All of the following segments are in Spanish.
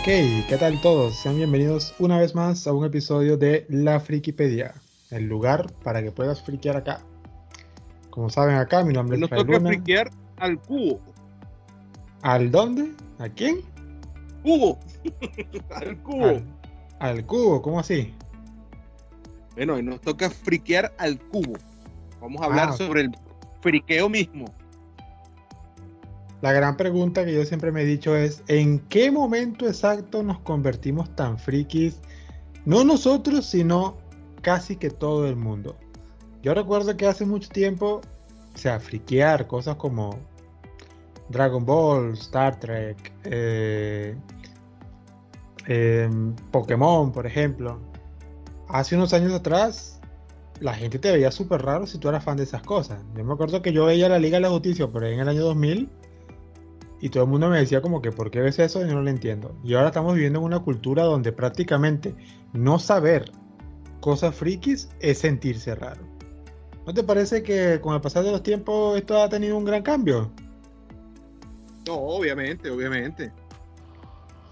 Ok, ¿qué tal todos? Sean bienvenidos una vez más a un episodio de La Frikipedia, el lugar para que puedas friquear acá. Como saben acá, mi nombre es Nos toca Luna. friquear al cubo. ¿Al dónde? ¿A quién? Cubo. al cubo. Al, al cubo, ¿cómo así? Bueno, y nos toca friquear al cubo. Vamos a hablar Ah, sobre el friqueo mismo. La gran pregunta que yo siempre me he dicho es, ¿en qué momento exacto nos convertimos tan frikis? No nosotros, sino casi que todo el mundo. Yo recuerdo que hace mucho tiempo, o sea, friquear cosas como Dragon Ball, Star Trek, eh, em, Pokémon, por ejemplo. Hace unos años atrás, la gente te veía súper raro si tú eras fan de esas cosas. Yo me acuerdo que yo veía la Liga de la Justicia ahí en el año 2000 y todo el mundo me decía como que ¿por qué ves eso? Yo no lo entiendo. Y ahora estamos viviendo en una cultura donde prácticamente no saber cosas frikis es sentirse raro. ¿No te parece que con el pasar de los tiempos esto ha tenido un gran cambio? No, obviamente, obviamente.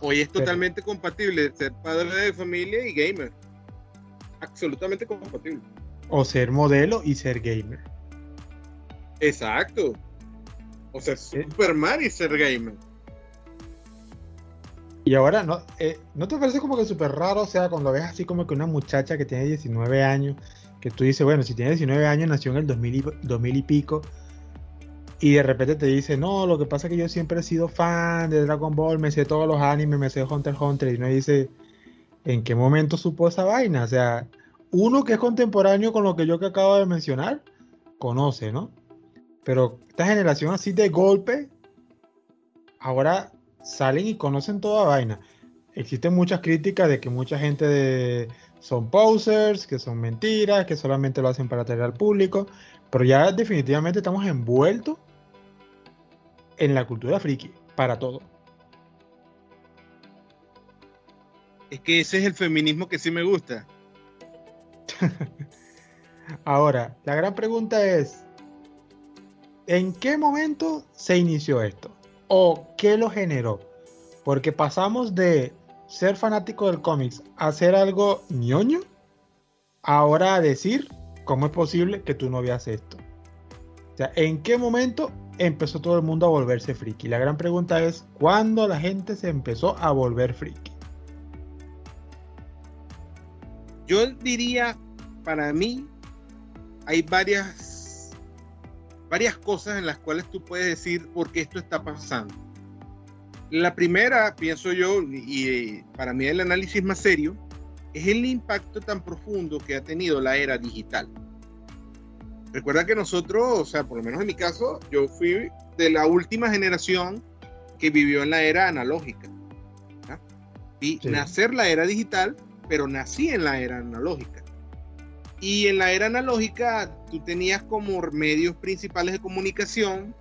Hoy es Pero- totalmente compatible ser padre de familia y gamer. Absolutamente compatible. O ser modelo y ser gamer. Exacto. O sea, Superman y ser gamer. Y ahora, ¿no, eh, ¿no te parece como que súper raro? O sea, cuando ves así como que una muchacha que tiene 19 años, que tú dices, bueno, si tiene 19 años, nació en el 2000 y, 2000 y pico, y de repente te dice, no, lo que pasa es que yo siempre he sido fan de Dragon Ball, me sé todos los animes, me sé Hunter x Hunter, y uno dice, ¿en qué momento supo esa vaina? O sea, uno que es contemporáneo con lo que yo que acabo de mencionar, conoce, ¿no? Pero esta generación así de golpe, ahora salen y conocen toda vaina. Existen muchas críticas de que mucha gente de- son posers, que son mentiras, que solamente lo hacen para atraer al público, pero ya definitivamente estamos envueltos en la cultura friki, para todo. Es que ese es el feminismo que sí me gusta. Ahora, la gran pregunta es, ¿en qué momento se inició esto? ¿O qué lo generó? Porque pasamos de ser fanático del cómics a hacer algo ñoño, ahora a decir, ¿cómo es posible que tú no veas esto? O sea, ¿en qué momento empezó todo el mundo a volverse friki? La gran pregunta es, ¿cuándo la gente se empezó a volver friki? Yo diría, para mí, hay varias, varias cosas en las cuales tú puedes decir por qué esto está pasando. La primera, pienso yo, y eh, para mí el análisis más serio, es el impacto tan profundo que ha tenido la era digital. Recuerda que nosotros, o sea, por lo menos en mi caso, yo fui de la última generación que vivió en la era analógica. Vi Sí. nacer la era digital, pero nací en la era analógica. Y en la era analógica tú tenías como medios principales de comunicación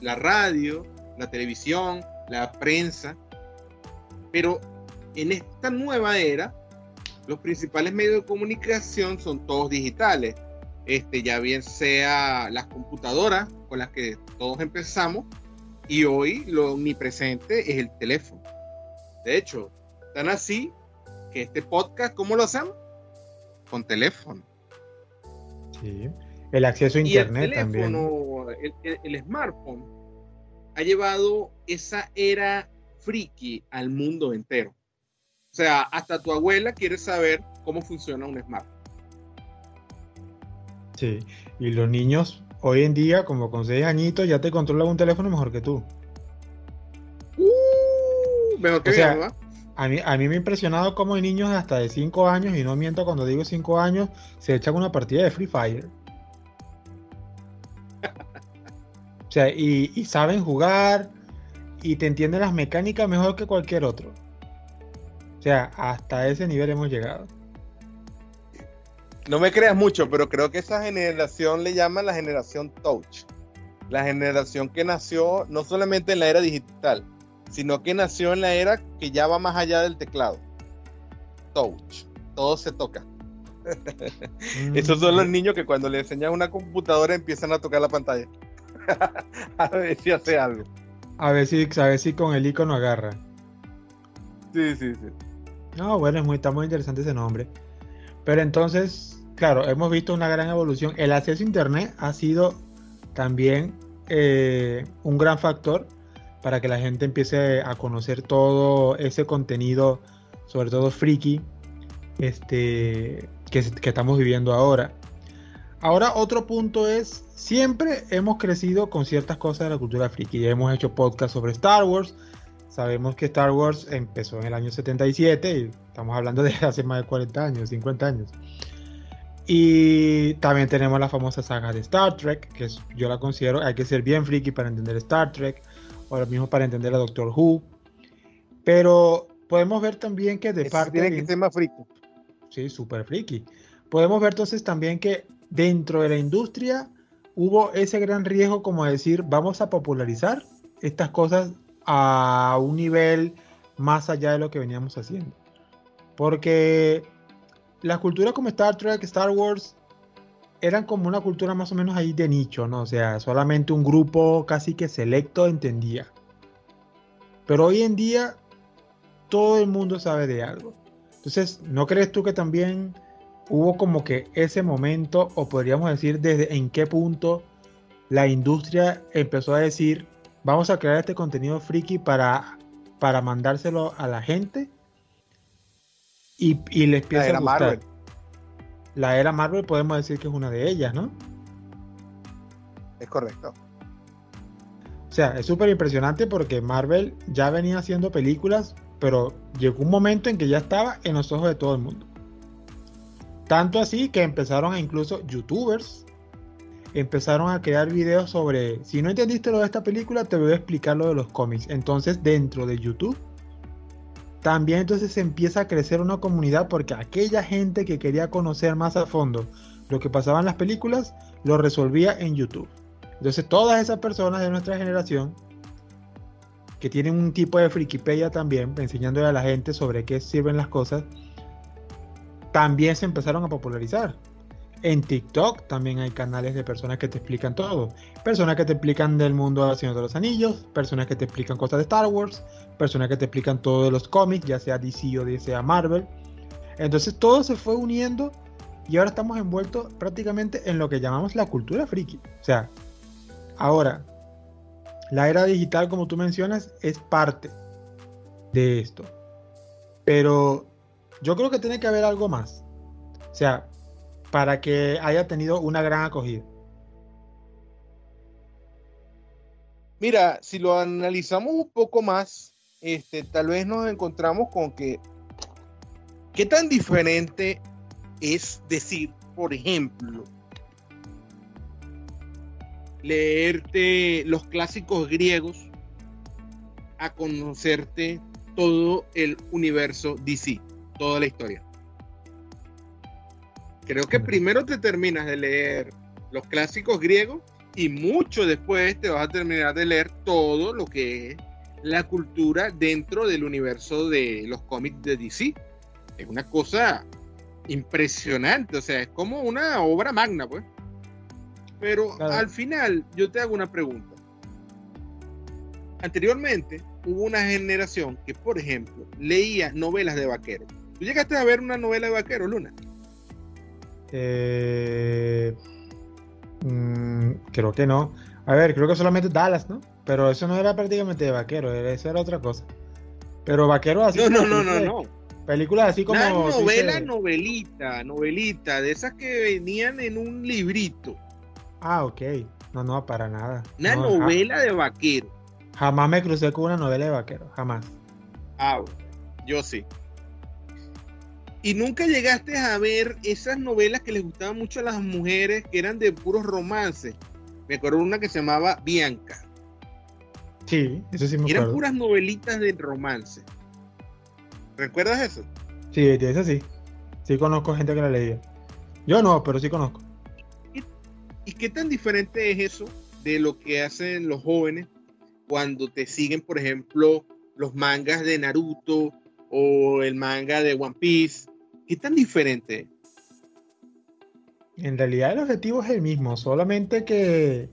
la radio, la televisión, la prensa. Pero en esta nueva era, los principales medios de comunicación son todos digitales. Este, ya bien sea las computadoras con las que todos empezamos, y hoy lo omnipresente es el teléfono. De hecho, tan así que este podcast, ¿cómo lo hacemos? Con teléfono. Sí. El acceso a Y el internet también. el, smartphone, ha llevado esa era friki al mundo entero. O sea, hasta tu abuela quiere saber cómo funciona un smartphone. Sí, y los niños hoy en día, como con 6 añitos, ya te controlan un teléfono mejor que tú. Uh, mejor que O sea, mamá. A mí, a mí me ha impresionado cómo hay niños hasta de 5 años, y no miento cuando digo 5 años, se echan una partida de Free Fire. O sea, y, y saben jugar, y te entienden las mecánicas mejor que cualquier otro. O sea, hasta ese nivel hemos llegado. No me creas mucho, pero creo que esa generación le llaman la generación touch. La generación que nació no solamente en la era digital, sino que nació en la era que ya va más allá del teclado. Touch. Todo se toca. Esos son los Mm, niños que cuando le enseñas una computadora empiezan a tocar la pantalla. a ver si hace algo. A ver si, a ver si con el icono agarra. Sí, sí, sí. No, bueno, es muy, está muy interesante ese nombre. Pero entonces, claro, hemos visto una gran evolución. El acceso a Internet ha sido también eh, un gran factor para que la gente empiece a conocer todo ese contenido, sobre todo friki, este, que, que estamos viviendo ahora. Ahora otro punto es, siempre hemos crecido con ciertas cosas de la cultura friki. Ya hemos hecho podcast sobre Star Wars. Sabemos que Star Wars empezó en el año 77 y estamos hablando de hace más de 40 años, 50 años. Y también tenemos la famosa saga de Star Trek, que yo la considero, hay que ser bien friki para entender Star Trek, o lo mismo para entender a Doctor Who. Pero podemos ver también que de parte... Tiene que ser más friki. Sí, súper friki. Podemos ver entonces también que dentro de la industria hubo ese gran riesgo como decir, vamos a popularizar estas cosas a un nivel más allá de lo que veníamos haciendo. Porque la cultura como Star Trek, Star Wars, eran como una cultura más o menos ahí de nicho, ¿no? O sea, solamente un grupo casi que selecto entendía. Pero hoy en día todo el mundo sabe de algo. Entonces, ¿no crees tú que también hubo como que ese momento, o podríamos decir desde en qué punto la industria empezó a decir, vamos a crear este contenido friki para, para mandárselo a la gente y, y les empieza a gustar. Marvel. La era Marvel podemos decir que es una de ellas, ¿no? Es correcto. O sea, es súper impresionante porque Marvel ya venía haciendo películas, pero llegó un momento en que ya estaba en los ojos de todo el mundo. Tanto así que empezaron a incluso youtubers empezaron a crear videos sobre, si no entendiste lo de esta película, te voy a explicar lo de los cómics. Entonces, dentro de YouTube, también entonces se empieza a crecer una comunidad porque aquella gente que quería conocer más a fondo lo que pasaba en las películas, lo resolvía en YouTube. Entonces, todas esas personas de nuestra generación que tienen un tipo de frikipedia también, enseñándole a la gente sobre qué sirven las cosas, también se empezaron a popularizar. En TikTok también hay canales de personas que te explican todo. Personas que te explican del mundo de Señor de los Anillos, personas que te explican cosas de Star Wars, personas que te explican todo de los cómics, ya sea DC o sea Marvel. Entonces todo se fue uniendo y ahora estamos envueltos prácticamente en lo que llamamos la cultura friki. O sea, ahora, la era digital, como tú mencionas, es parte de esto. Pero yo creo que tiene que haber algo más. O sea, para que haya tenido una gran acogida. Mira, si lo analizamos un poco más, este, tal vez nos encontramos con que qué tan diferente es decir, por ejemplo, leerte los clásicos griegos a conocerte todo el universo DC toda la historia. Creo que primero te terminas de leer los clásicos griegos y mucho después te vas a terminar de leer todo lo que es la cultura dentro del universo de los cómics de DC. Es una cosa impresionante, o sea, es como una obra magna, pues. Pero al final yo te hago una pregunta. Anteriormente hubo una generación que, por ejemplo, leía novelas de vaqueros ¿Tú llegaste a ver una novela de vaquero, Luna? Eh, mm, creo que no. A ver, creo que solamente Dallas, ¿no? Pero eso no era prácticamente de vaquero, eso era otra cosa. Pero vaquero así. No, no, no, no, no. Películas así como. Una novela, novelita, novelita, de esas que venían en un librito. Ah, ok. No, no, para nada. Una novela de vaquero. Jamás me crucé con una novela de vaquero, jamás. Ah, yo sí. Y nunca llegaste a ver esas novelas que les gustaban mucho a las mujeres, que eran de puros romances. Me acuerdo una que se llamaba Bianca. Sí, eso sí me acuerdo. Eran puras novelitas de romance. ¿Recuerdas eso? Sí, de eso sí. Sí conozco gente que la leía. Yo no, pero sí conozco. ¿Y qué tan diferente es eso de lo que hacen los jóvenes cuando te siguen, por ejemplo, los mangas de Naruto o el manga de One Piece? ¿Qué tan diferente? En realidad el objetivo es el mismo, solamente que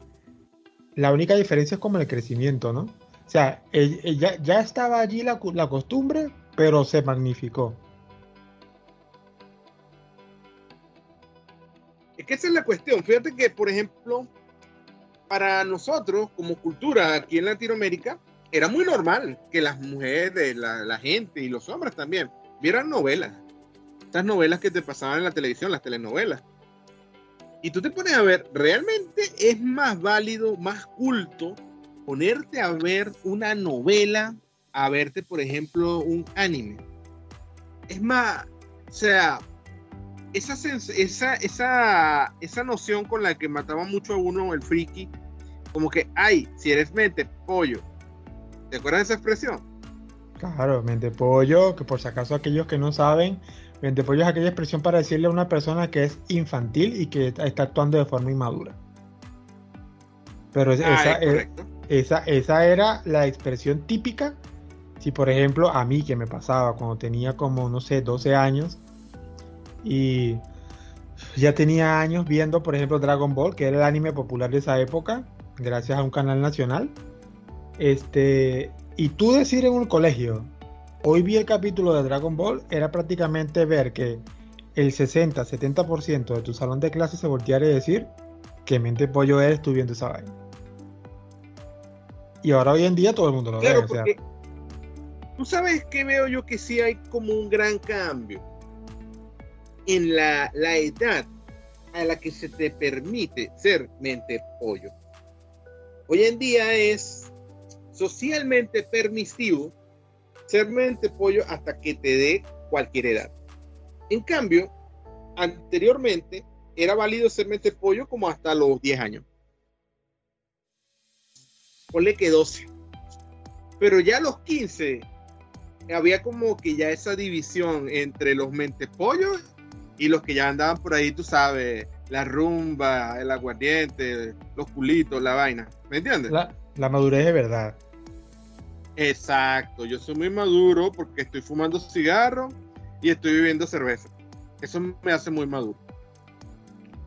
la única diferencia es como el crecimiento, ¿no? O sea, ya, estaba allí la, costumbre, pero se magnificó. Es que esa es la cuestión. Fíjate que, por ejemplo, para nosotros, como cultura aquí en Latinoamérica, era muy normal que las mujeres, la, la gente y los hombres también vieran novelas. Estas novelas que te pasaban en la televisión, las telenovelas. Y tú te pones a ver, realmente es más válido, más culto ponerte a ver una novela, a verte, por ejemplo, un anime. Es más, o sea, esa, esa, esa, esa noción con la que mataba mucho a uno el friki, como que, ay, si eres mente pollo. ¿Te acuerdas de esa expresión? Claro, mente pollo, que por si acaso aquellos que no saben, mente pollo es aquella expresión para decirle a una persona que es infantil y que está actuando de forma inmadura. Pero ah, esa, es esa, esa era la expresión típica. Si por ejemplo a mí que me pasaba cuando tenía como, no sé, 12 años, y ya tenía años viendo, por ejemplo, Dragon Ball, que era el anime popular de esa época, gracias a un canal nacional. Este, y tú decir en un colegio, hoy vi el capítulo de Dragon Ball, era prácticamente ver que el 60-70% de tu salón de clase se volteara y decir que mente pollo eres tú viendo esa vaina. Y ahora hoy en día todo el mundo lo ve. Tú sabes que veo yo que sí hay como un gran cambio en la, edad a la que se te permite ser mente pollo. Hoy en día es socialmente permisivo ser mente pollo hasta que te dé cualquier edad. En cambio, anteriormente era válido ser mente pollo como hasta los 10 años. Ponle que 12. Pero ya a los 15 había como que ya esa división entre los mente pollos y los que ya andaban por ahí, tú sabes, la rumba, el aguardiente, los culitos, la vaina. ¿Me entiendes? La, madurez de verdad. Exacto, yo soy muy maduro porque estoy fumando cigarro y estoy bebiendo cerveza. Eso me hace muy maduro.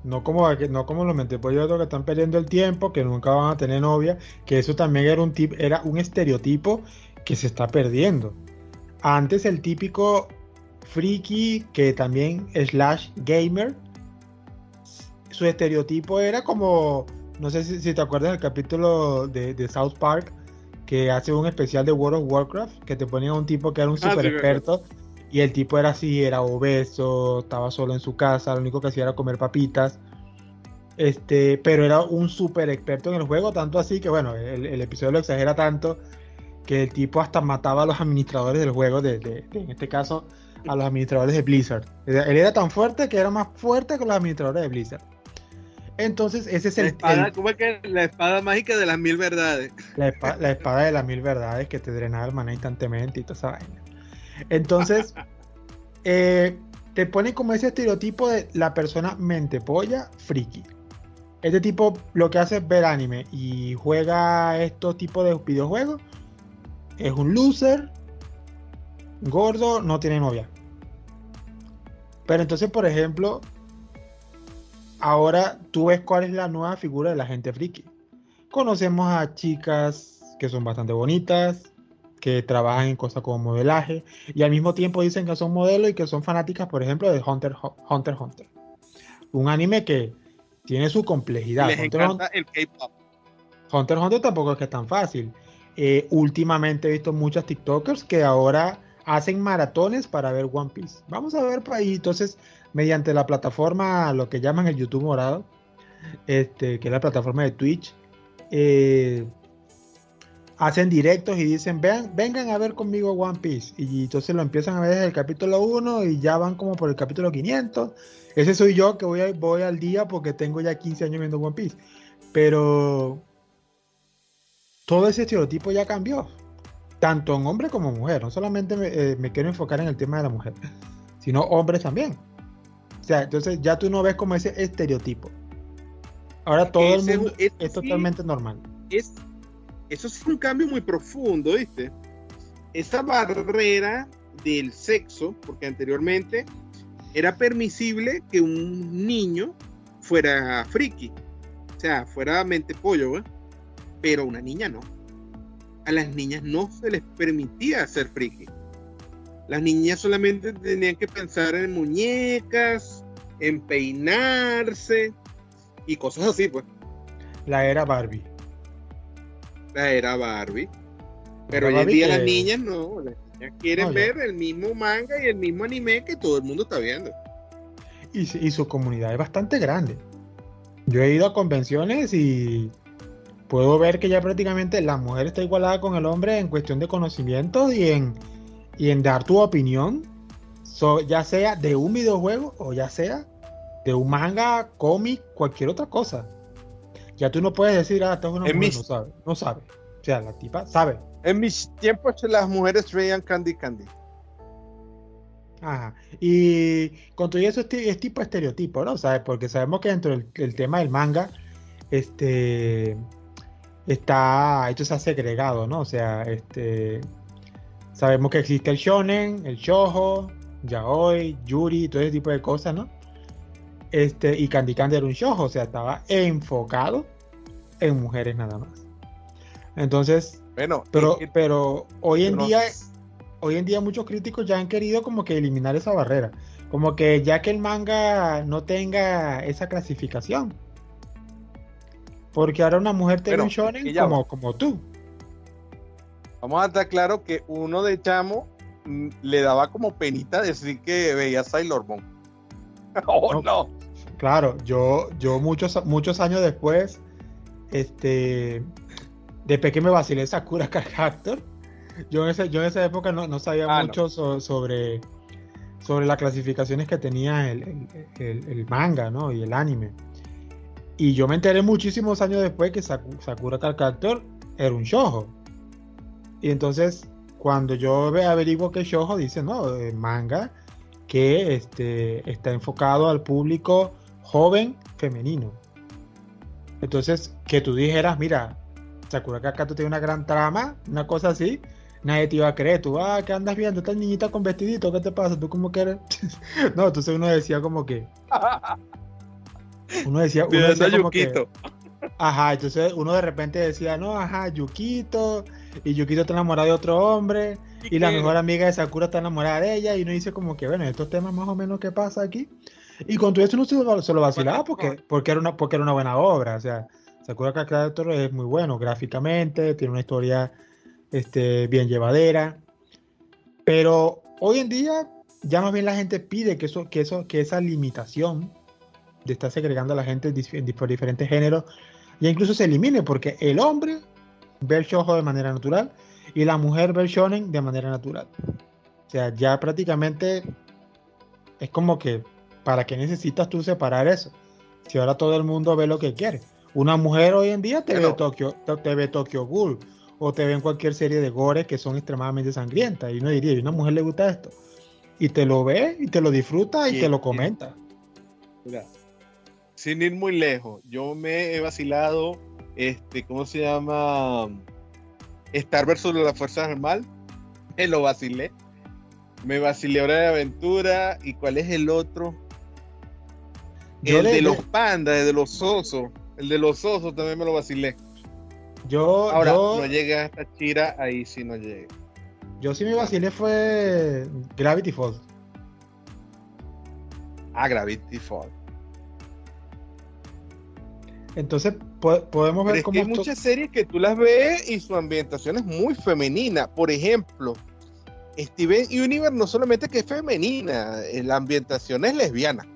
No como, no como los mentepollos que están perdiendo el tiempo, que nunca van a tener novia, que eso también era un, tip, era un estereotipo que se está perdiendo. Antes el típico friki, que también slash gamer, su estereotipo era como, no sé si, te acuerdas del capítulo de, South Park, que hace un especial de World of Warcraft, que te ponía un tipo que era un ah, super experto, y el tipo era así, era obeso, estaba solo en su casa, lo único que hacía era comer papitas. Este, pero era un super experto en el juego, tanto así que bueno, el, episodio lo exagera tanto que el tipo hasta mataba a los administradores del juego, de en este caso a los administradores de Blizzard. Él era tan fuerte que era más fuerte que los administradores de Blizzard. Entonces, ese es el. ¿Cómo es que la espada mágica de las mil verdades? La, espada de las mil verdades que te drenaba el maná instantemente y toda esa vaina. Entonces, eh, te pone como ese estereotipo de la persona mente polla friki. Este tipo lo que hace es ver anime y juega estos tipos de videojuegos. Es un loser, gordo, no tiene novia. Pero entonces, por ejemplo, ahora tú ves cuál es la nueva figura de la gente friki. Conocemos a chicas que son bastante bonitas, que trabajan en cosas como modelaje, y al mismo tiempo dicen que son modelos y que son fanáticas, por ejemplo, de Hunter Hunter. Hunter. Un anime que tiene su complejidad. Hunter, Hunter, el K-pop. Hunter Hunter tampoco es que es tan fácil. Eh, últimamente he visto muchas TikTokers que ahora hacen maratones para ver One Piece. Vamos a ver por ahí, entonces, mediante la plataforma, lo que llaman el YouTube morado, este, que es la plataforma de Twitch, eh, hacen directos y dicen, Vean, vengan a ver conmigo One Piece. Y entonces lo empiezan a ver desde el capítulo 1 y ya van como por el capítulo 500. Ese soy yo que voy, voy al día porque tengo ya 15 años viendo One Piece. Pero todo ese estereotipo ya cambió tanto en hombre como mujer. No solamente eh, me, quiero enfocar en el tema de la mujer, sino hombres también. O sea, entonces ya tú no ves como ese estereotipo. Ahora todo el mundo es, totalmente normal. Es, eso es un cambio muy profundo, ¿viste? Esa barrera del sexo, porque anteriormente era permisible que un niño fuera friki, o sea, fuera mente pollo, ¿eh? pero una niña no a las niñas no se les permitía ser friki. las niñas solamente tenían que pensar en muñecas, en peinarse y cosas así, pues. La era Barbie. La era Barbie. Pero hoy en día las niñas no, las niñas quieren ver el mismo manga y el mismo anime que todo el mundo está viendo. Y, y su comunidad es bastante grande. Yo he ido a convenciones y puedo ver que ya prácticamente la mujer está igualada con el hombre en cuestión de conocimiento y en, y en dar tu opinión, ya sea de un videojuego o ya sea de un manga, cómic, cualquier otra cosa. Ya tú no puedes decir, ah, es una mujer, no sabe, no sabe. O sea, la tipa sabe. En mis tiempos las mujeres veían Candy Candy. Ajá. Y con todo eso es, tipo estereotipo, ¿no? ¿Sabes? Porque sabemos que dentro del tema del manga, este está, esto se ha segregado, ¿no? O sea, este sabemos que existe el shonen, el shoujo, yaoi, yuri, todo ese tipo de cosas, ¿no? Este, y Candy Candy era un shoujo, o sea, estaba enfocado en mujeres nada más. Entonces, bueno, pero, pero hoy en día hoy en día muchos críticos ya han querido como que eliminar esa barrera. Como que ya que el manga no tenga esa clasificación. Porque ahora una mujer tiene un shonen como, como tú. Vamos a estar claro que uno de chamo mm, le daba como penita decir que veía Sailor Moon. oh, no, Claro, yo, yo muchos, muchos años después, este, después que me vacilé Sakura Card yo en, ese, yo en esa época no, sabía ah, mucho sobre, sobre las clasificaciones que tenía el, manga ¿no? y el anime. Y yo me enteré muchísimos años después que Sakura Card era un shoujo. Y entonces, cuando yo averiguo que shoujo, dice, no, manga que este, está enfocado al público joven femenino. Entonces, que tú dijeras, mira, Sakura Kakato tiene una gran trama, una cosa así, nadie te iba a creer. Tú, ah, ¿qué andas viendo? Esta niñita con vestidito, ¿qué te pasa? ¿Tú cómo que eres? no, entonces uno decía como que... Uno decía, uno decía como que... Ajá, entonces uno de repente decía, no, ajá, Yukito, y Yukito está enamorado de otro hombre, y la mejor amiga de Sakura está enamorada de ella, y uno dice como que, bueno, estos temas más o menos, ¿qué pasa aquí? Y con todo esto no se, lo vacilaba porque, porque, era una, porque era una buena obra, o sea, Sakura Kakator es muy bueno gráficamente, tiene una historia este, bien llevadera, pero hoy en día ya más bien la gente pide que, eso, que, eso, que esa limitación de estar segregando a la gente por diferentes géneros ya incluso se elimine, porque el hombre ve el shoujo de manera natural y la mujer ve el shonen de manera natural. O sea, ya prácticamente es como que, ¿para qué necesitas tú separar eso? Si ahora todo el mundo ve lo que quiere. Una mujer hoy en día te ve Tokyo, te, ve Tokyo Ghoul o te ve en cualquier serie de gore que son extremadamente sangrientas. Y uno diría, ¿y una mujer le gusta esto? Y te lo ve y te lo disfruta y, te lo comenta. Mira, sin ir muy lejos, yo me he vacilado, este, ¿cómo se llama? Star versus las fuerzas del mal. Me lo vacilé. Me vacilé Hora de Aventura. ¿Y cuál es el otro? el de los pandas, el de los osos. El de los osos también me lo vacilé. Yo, Ahora, no llegué a esta chira, ahí sí no llegué. Yo sí me vacilé fue Gravity Falls. Ah, Gravity Falls. Entonces podemos ver cómo. hay muchas series que tú las ves y su ambientación es muy femenina. Por ejemplo, Steven Universe no solamente que es femenina, eh, la ambientación es lesbiana.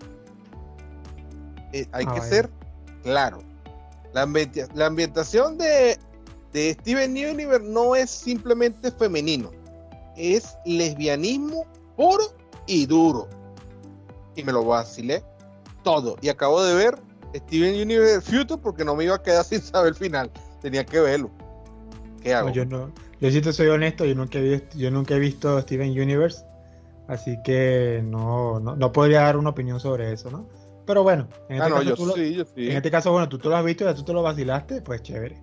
Eh, hay ah, que ser claro. La, ambientación de, de Steven Universe no es simplemente femenino, es lesbianismo puro y duro. Y me lo vacilé todo. Y acabo de ver Steven Universe Future porque no me iba a quedar sin saber el final. Tenía que verlo. ¿Qué hago? yo no. Yo sí te soy honesto, yo nunca he visto, yo nunca he visto Steven Universe. Así que no, no, podría dar una opinión sobre eso, ¿no? Pero bueno, en este, ah, caso, en este caso, bueno, tú, tú lo has visto, ya tú te lo vacilaste, pues chévere.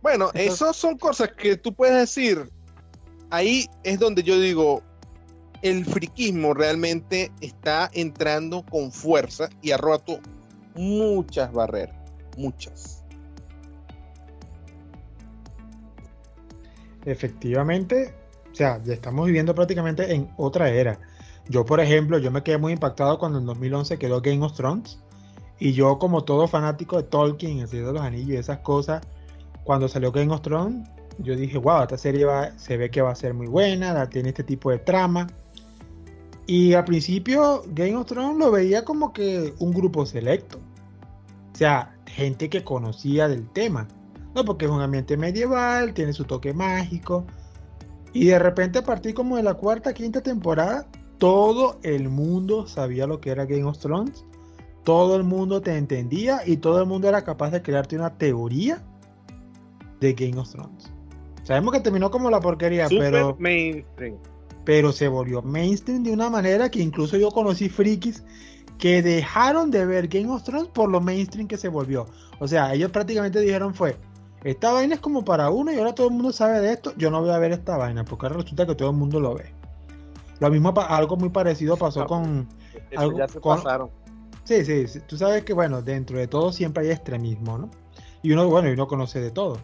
Bueno, esas son cosas que tú puedes decir. Ahí es donde yo digo, el friquismo realmente está entrando con fuerza y ha roto muchas barreras, muchas. efectivamente, o sea, ya estamos viviendo prácticamente en otra era. Yo, por ejemplo, yo me quedé muy impactado cuando en 2011 quedó Game of Thrones. Y yo, como todo fanático de Tolkien, el Señor de los Anillos y esas cosas, cuando salió Game of Thrones, yo dije, wow, esta serie va, se ve que va a ser muy buena, tiene este tipo de trama. Y al principio Game of Thrones lo veía como que un grupo selecto. O sea, gente que conocía del tema. No, porque es un ambiente medieval, tiene su toque mágico. Y de repente a partir como de la cuarta, quinta temporada, todo el mundo sabía lo que era Game of Thrones. Todo el mundo te entendía y todo el mundo era capaz de crearte una teoría de Game of Thrones. Sabemos que terminó como la porquería, pero. mainstream. Pero se volvió mainstream de una manera que incluso yo conocí frikis que dejaron de ver Game of Thrones por lo mainstream que se volvió. O sea, ellos prácticamente dijeron fue, esta vaina es como para uno y ahora todo el mundo sabe de esto, yo no voy a ver esta vaina, porque ahora resulta que todo el mundo lo ve. Lo mismo, algo muy parecido pasó con... Algo, ya se pasaron. Sí, sí, tú sabes que bueno, dentro de todo siempre hay extremismo, ¿no? Y uno, bueno, y uno conoce de todo.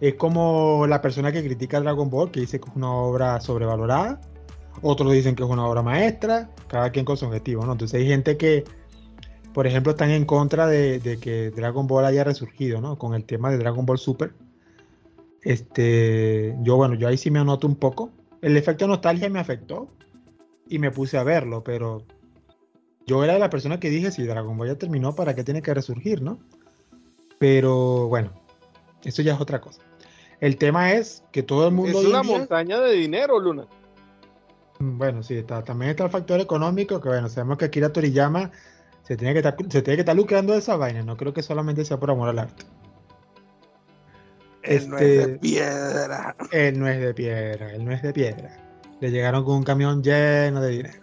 Es como la persona que critica Dragon Ball, que dice que es una obra sobrevalorada. Otros dicen que es una obra maestra. Cada quien con su objetivo, ¿no? Entonces hay gente que, por ejemplo, están en contra de, que Dragon Ball haya resurgido, ¿no? Con el tema de Dragon Ball Super. Este, yo, bueno, yo ahí sí me anoto un poco. El efecto nostalgia me afectó y me puse a verlo, pero yo era la persona que dije, si Dragon Ball ya terminó, ¿para qué tiene que resurgir, no? Pero bueno, eso ya es otra cosa. El tema es que todo el mundo. Es una montaña de dinero, Luna. Mm, bueno, sí, está, también está el factor económico, que bueno, sabemos que Akira Toriyama se tiene que estar, se tiene que estar lucrando de esa vaina, no creo que solamente sea por amor al arte. Él no es de este, piedra. Él no es de piedra, él no es de piedra. Le llegaron con un camión lleno de dinero.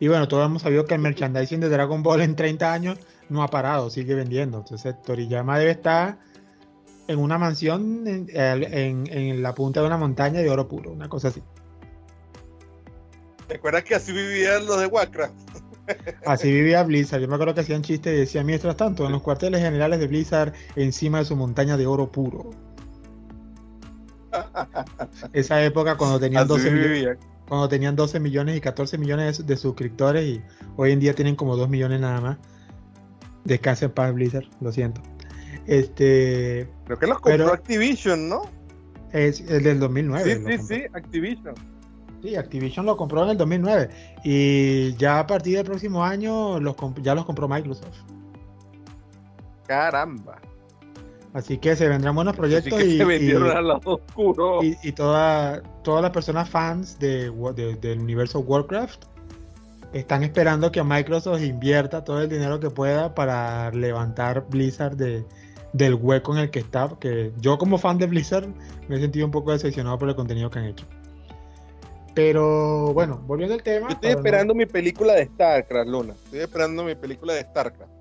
Y bueno, todos hemos sabido que el merchandising de Dragon Ball en 30 años no ha parado, sigue vendiendo. Entonces Toriyama debe estar en una mansión en, la punta de una montaña de oro puro, una cosa así. ¿Te acuerdas que así vivían los de Warcraft? Así vivía Blizzard. Yo me acuerdo que hacían chistes y decían, mientras tanto, en los cuarteles generales de Blizzard, encima de su montaña de oro puro. Esa época cuando tenían 12 millones, cuando tenían 12 millones y 14 millones de, suscriptores y hoy en día tienen como 2 millones nada más. Descansen para Blizzard, lo siento. Este. Creo que los compró Activision, ¿no? Es el del 2009. Sí, sí, sí, Activision. Sí, Activision lo compró en el 2009 y ya a partir del próximo año los ya los compró Microsoft. Caramba. Así que se vendrán buenos proyectos y, se vendieron al lado oscuro. y, y todas las personas fans de, del universo Warcraft están esperando que Microsoft invierta todo el dinero que pueda para levantar Blizzard de, del hueco en el que está, que yo como fan de Blizzard me he sentido un poco decepcionado por el contenido que han hecho. Pero bueno, volviendo al tema. estoy esperando mi película de StarCraft, Luna. Estoy esperando mi película de StarCraft.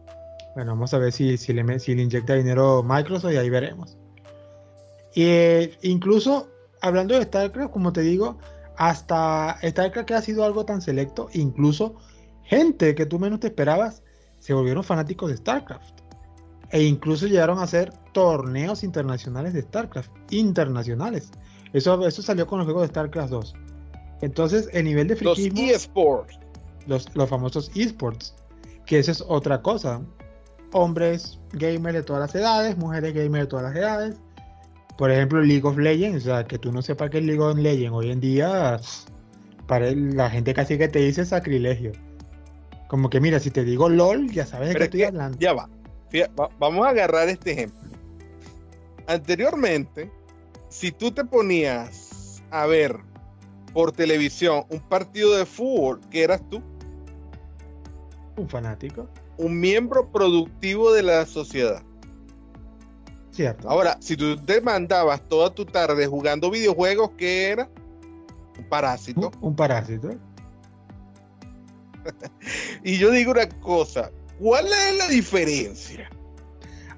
Bueno, vamos a ver si, si, le, si le inyecta dinero Microsoft y ahí veremos. Y, eh, incluso hablando de StarCraft, como te digo, hasta StarCraft que ha sido algo tan selecto, incluso gente que tú menos te esperabas se volvieron fanáticos de StarCraft. E incluso llegaron a hacer torneos internacionales de StarCraft. Internacionales. Eso, eso salió con los juegos de StarCraft 2. Entonces, el nivel de friquismo... Los eSports. Los, los famosos eSports. Que eso es otra cosa. Hombres gamers de todas las edades, mujeres gamers de todas las edades. Por ejemplo, League of Legends. O sea, que tú no sepas que es League of Legends hoy en día... Para la gente casi que te dice sacrilegio. Como que mira, si te digo LOL, ya sabes de qué estoy hablando. Ya va vamos a agarrar este ejemplo. Anteriormente, si tú te ponías a ver por televisión un partido de fútbol, ¿qué eras tú? Un fanático. Un miembro productivo de la sociedad. Cierto. Ahora, si tú te mandabas toda tu tarde jugando videojuegos, ¿qué era? Un parásito. un parásito. y yo digo una cosa, ¿Cuál es la diferencia?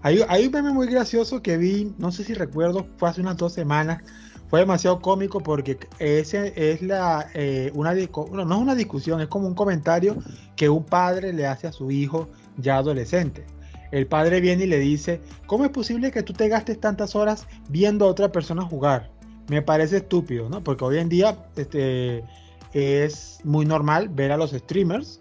Hay, un meme muy gracioso que vi, no sé si recuerdo, fue hace unas dos semanas. Fue demasiado cómico porque ese es la eh, una no, es una discusión, es como un comentario que un padre le hace a su hijo ya adolescente. el padre viene y le dice, ¿cómo es posible que tú te gastes tantas horas viendo a otra persona jugar? Me parece estúpido, ¿no? Porque hoy en día este, es muy normal ver a los streamers,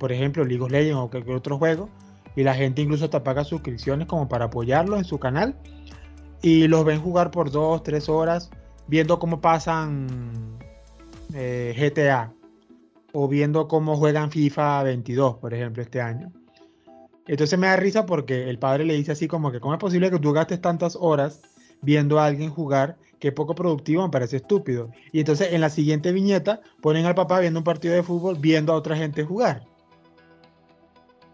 por ejemplo, League of Legends o cualquier otro juego, y la gente incluso te paga suscripciones como para apoyarlo en su canal, y los ven jugar por dos, tres horas, viendo cómo pasan eh, GTA, o viendo cómo juegan FIFA 22, por ejemplo, este año. Entonces me da risa porque el padre le dice así como que, ¿cómo es posible que tú gastes tantas horas viendo a alguien jugar? Que poco productivo, me parece estúpido. Y entonces en la siguiente viñeta ponen al papá viendo un partido de fútbol, viendo a otra gente jugar.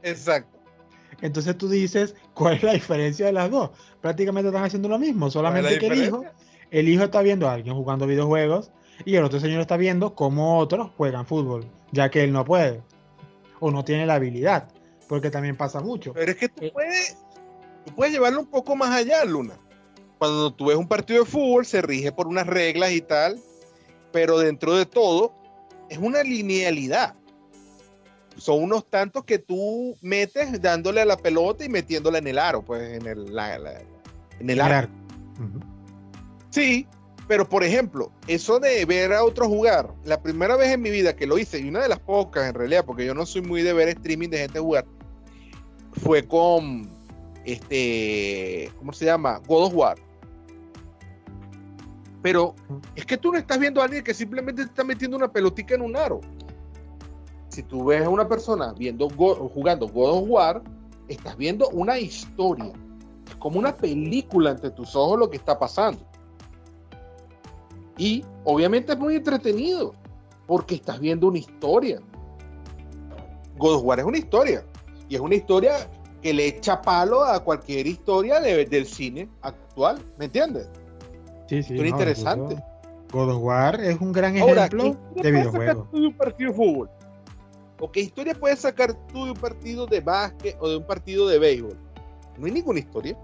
Exacto. Entonces tú dices, ¿cuál es la diferencia de las dos? Prácticamente están haciendo lo mismo, solamente que el hijo, el hijo está viendo a alguien jugando videojuegos y el otro señor está viendo cómo otros juegan fútbol, ya que él no puede o no tiene la habilidad, porque también pasa mucho. Pero es que tú eh, puedes, tú puedes llevarlo un poco más allá, Luna. Cuando tú ves un partido de fútbol, se rige por unas reglas y tal, pero dentro de todo es una linealidad. Son unos tantos que tú metes dándole a la pelota y metiéndola en el aro, pues en el, en el, arco. Sí, pero, por ejemplo, eso de ver a otro jugar, la primera vez en mi vida que lo hice, y una de las pocas en realidad, porque yo no soy muy de ver streaming de gente jugar, fue con, este, ¿cómo se llama? God of War. Pero es que tú no estás viendo a alguien que simplemente te está metiendo una pelotica en un aro. Si tú ves a una persona viendo jugando God of War, estás viendo una historia. Es como una película ante tus ojos lo que está pasando. Y obviamente es muy entretenido, porque estás viendo una historia. God of War es una historia, y es una historia que le echa palo a cualquier historia del cine actual, ¿me entiendes? Sí, sí. Es interesante. God of War es un gran ejemplo de videojuego. de un partido de fútbol? ¿O qué historia puedes sacar tú de un partido de básquet o de un partido de béisbol? No hay ninguna historia,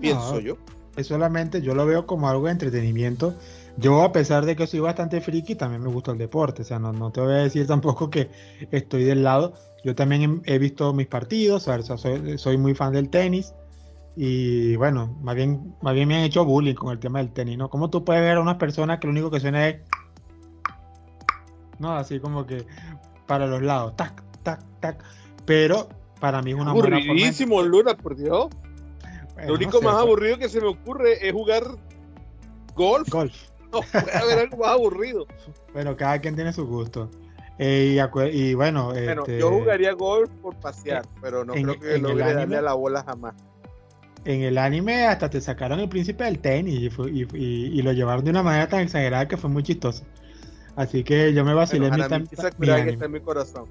pienso yo. Es solamente, yo lo veo como algo de entretenimiento yo, a pesar de que soy bastante friki, también me gusta el deporte. O sea, no, no te voy a decir tampoco que estoy del lado. Yo también he, visto mis partidos, o sea, soy, muy fan del tenis. Y bueno, más bien, más bien me han hecho bullying con el tema del tenis, ¿no? ¿Cómo tú puedes ver a una persona que lo único que suena es. No, así como que para los lados, tac, tac, tac. Pero para mí es una buena forma. Luna, por Dios. lo único más aburrido que se me ocurre es jugar golf. Golf puede haber algo más aburrido. Bueno, cada quien tiene su gusto. Eh, y, bueno, este, yo jugaría golf por pasear, pero no creo que logre darle a la bola jamás. En el anime hasta te sacaron el príncipe del tenis y, lo llevaron de una manera tan exagerada que fue muy chistoso. Así que yo me vacilé bueno, mi, mi, está en mi corazón.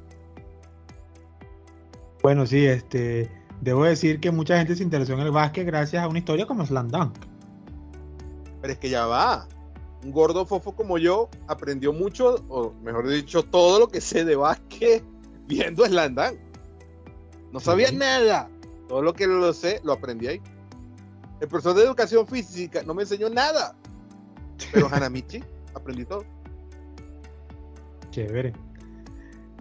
Bueno, sí, este, debo decir que mucha gente se interesó en el básquet gracias a una historia como Slam Dunk. Pero es que ya va un gordo fofo como yo aprendió mucho, o mejor dicho, todo lo que sé de básquet viendo Slandang. No sabía nada. Todo lo que lo sé, lo aprendí ahí. El profesor de educación física no me enseñó nada. Pero Hanamichi aprendí todo. Chévere.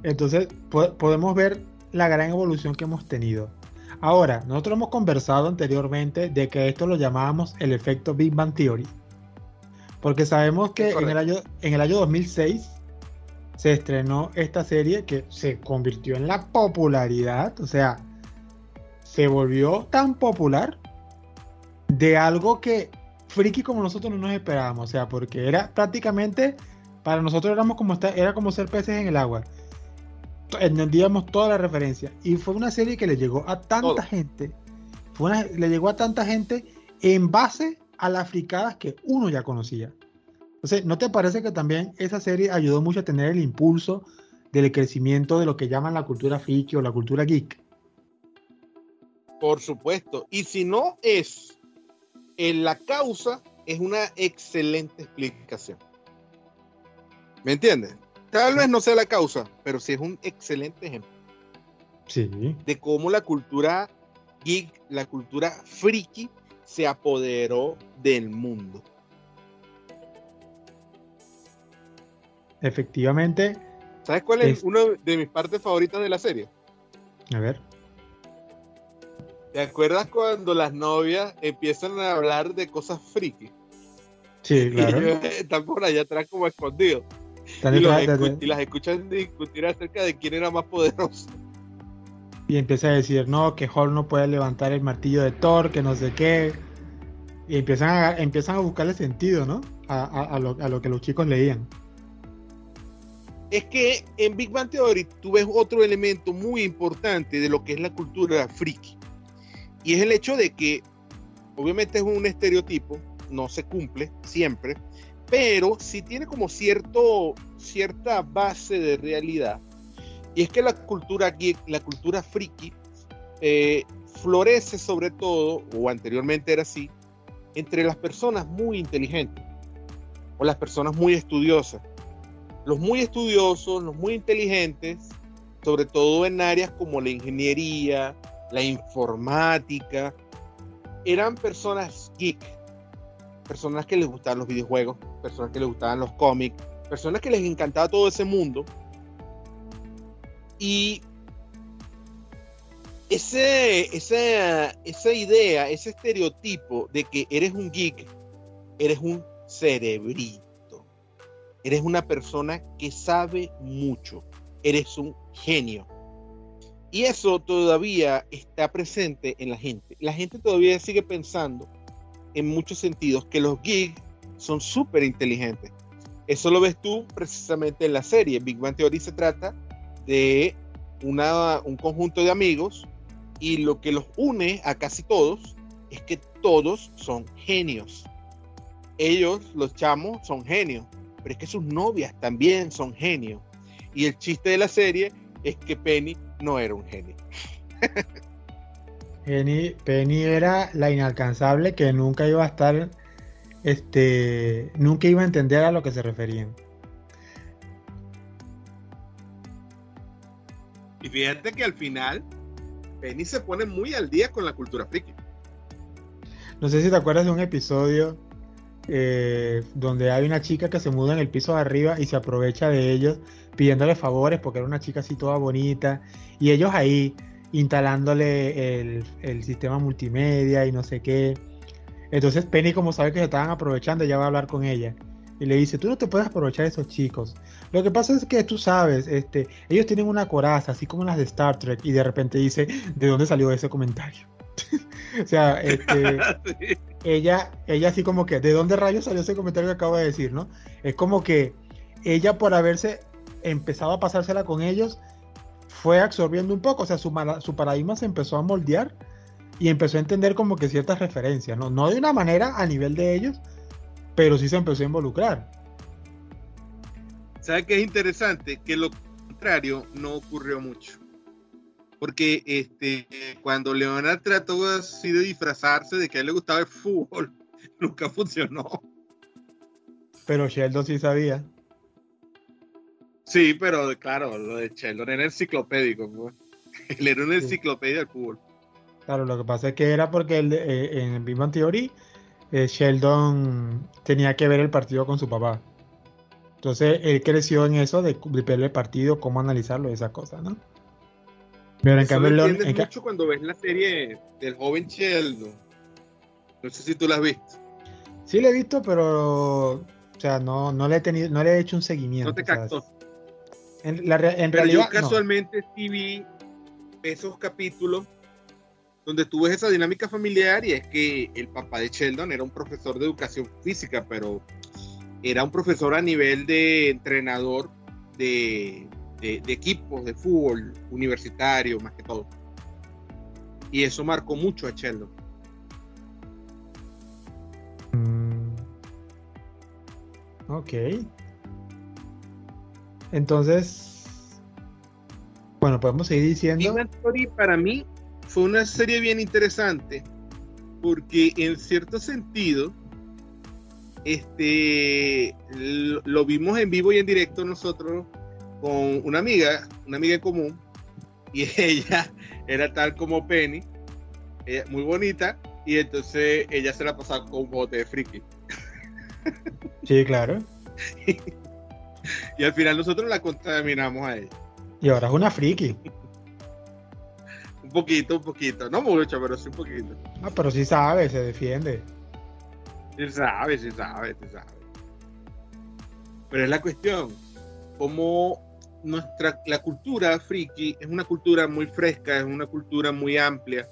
Entonces, podemos ver la gran evolución que hemos tenido. Ahora, nosotros hemos conversado anteriormente de que esto lo llamábamos el efecto Big Bang Theory. Porque sabemos que en el, año, en el año 2006 se estrenó esta serie que se convirtió en la popularidad, o sea, se volvió tan popular de algo que friki como nosotros no nos esperábamos, o sea, porque era prácticamente, para nosotros éramos como era como ser peces en el agua. Entendíamos toda la referencia y fue una serie que le llegó a tanta gente, fue le llegó a tanta gente en base a las fricadas que uno ya conocía. Entonces, ¿no te parece que también esa serie ayudó mucho a tener el impulso del crecimiento de lo que llaman la cultura friki o la cultura geek? Por supuesto. Y si no es en la causa, es una excelente explicación. ¿Me entiendes? Tal vez no sea la causa, pero sí es un excelente ejemplo. Sí. De cómo la cultura geek, la cultura friki, se apoderó del mundo. Efectivamente. ¿Sabes cuál es, una de mis partes favoritas de la serie? A ver. ¿Te acuerdas cuando las novias empiezan a hablar de cosas friki? Sí, claro. Y están por allá atrás como escondidos. Y, los detrás de- escu- y las escuchan discutir acerca de quién era más poderoso. Y empieza a decir, no, que Hulk no puede levantar el martillo de Thor, que no sé qué. Y empiezan a, empiezan a buscarle sentido, ¿no? A, a- a lo, a lo que los chicos leían. Es que en Big Bang Theory tú ves otro elemento muy importante de lo que es la cultura friki. Y es el hecho de que, obviamente es un estereotipo, no se cumple siempre, pero sí tiene como cierto, cierta base de realidad. Y es que la cultura geek, la cultura friki, eh, florece sobre todo, o anteriormente era así, entre las personas muy inteligentes o las personas muy estudiosas los muy estudiosos, los muy inteligentes, sobre todo en áreas como la ingeniería, la informática, eran personas geek, personas que les gustaban los videojuegos, personas que les gustaban los cómics, personas que les encantaba todo ese mundo. Y ese, esa, esa idea, ese estereotipo de que eres un geek, eres un cerebrito eres una persona que sabe mucho, eres un genio. Y eso todavía está presente en la gente. La gente todavía sigue pensando en muchos sentidos que los geeks son súper inteligentes. Eso lo ves tú precisamente en la serie. Big Bang Theory se trata de una, un conjunto de amigos y lo que los une a casi todos es que todos son genios. Ellos, los chamos, son genios pero es que sus novias también son genios. Y el chiste de la serie es que Penny no era un genio. Penny, Penny era la inalcanzable que nunca iba a estar, este, nunca iba a entender a lo que se referían. Y fíjate que al final Penny se pone muy al día con la cultura friki. No sé si te acuerdas de un episodio eh, donde hay una chica que se muda en el piso de arriba y se aprovecha de ellos pidiéndole favores porque era una chica así toda bonita y ellos ahí instalándole el, el sistema multimedia y no sé qué. Entonces Penny como sabe que se estaban aprovechando, ella va a hablar con ella y le dice, tú no te puedes aprovechar de esos chicos. Lo que pasa es que tú sabes, este, ellos tienen una coraza, así como las de Star Trek, y de repente dice, ¿de dónde salió ese comentario? o sea, este, Sí. ella, ella así como que, ¿de dónde rayos salió ese comentario que acabo de decir, no? Es como que ella por haberse empezado a pasársela con ellos, fue absorbiendo un poco, o sea, su, paradigma se empezó a moldear y empezó a entender como que ciertas referencias, ¿no? No de una manera a nivel de ellos, pero sí se empezó a involucrar. ¿Sabes qué es interesante? Que lo contrario no ocurrió mucho. Porque este, cuando Leonard trató así de disfrazarse de que a él le gustaba el fútbol, nunca funcionó. Pero Sheldon sí sabía. Sí, pero claro, lo de Sheldon era enciclopédico. Él era una enciclopedia del fútbol. Claro, lo que pasa es que era porque el- eh, en Big Bang Theory eh, Sheldon tenía que ver el partido con su papá. Entonces él creció en eso de, de ver el partido, cómo analizarlo, esas cosas, ¿no? Pero en cambio, lo entiendes en mucho cuando ves la serie del joven Sheldon. No sé si tú la has visto. sí le he visto, pero o sea, no, no le he tenido, no le he hecho un seguimiento. No te o sea, captó. En, la realidad, yo no. casualmente sí vi esos capítulos donde tú ves esa dinámica familiar y es que el papá de Sheldon era un profesor de educación física, pero era un profesor a nivel de entrenador de, de- de equipos de fútbol universitario, más que todo. Y eso marcó mucho a Sheldon. Mm. Ok. Entonces, bueno, podemos seguir diciendo. Theory para mí fue una serie bien interesante porque en cierto sentido este lo, lo vimos en vivo y en directo nosotros con una amiga, una amiga en común y ella era tal como Penny, ella- muy bonita y entonces ella se la pasaba con un bote de friki Sí, claro. y al final nosotros la contaminamos a ella. Y ahora es una friki. poquito, un poquito. No mucho, pero sí un poquito. Ah, pero sí sabe, se defiende. Sí sabe, sí sabe, sí sabe. Pero es la cuestión, como nuestra, la cultura friki es una cultura muy fresca, es una cultura muy amplia,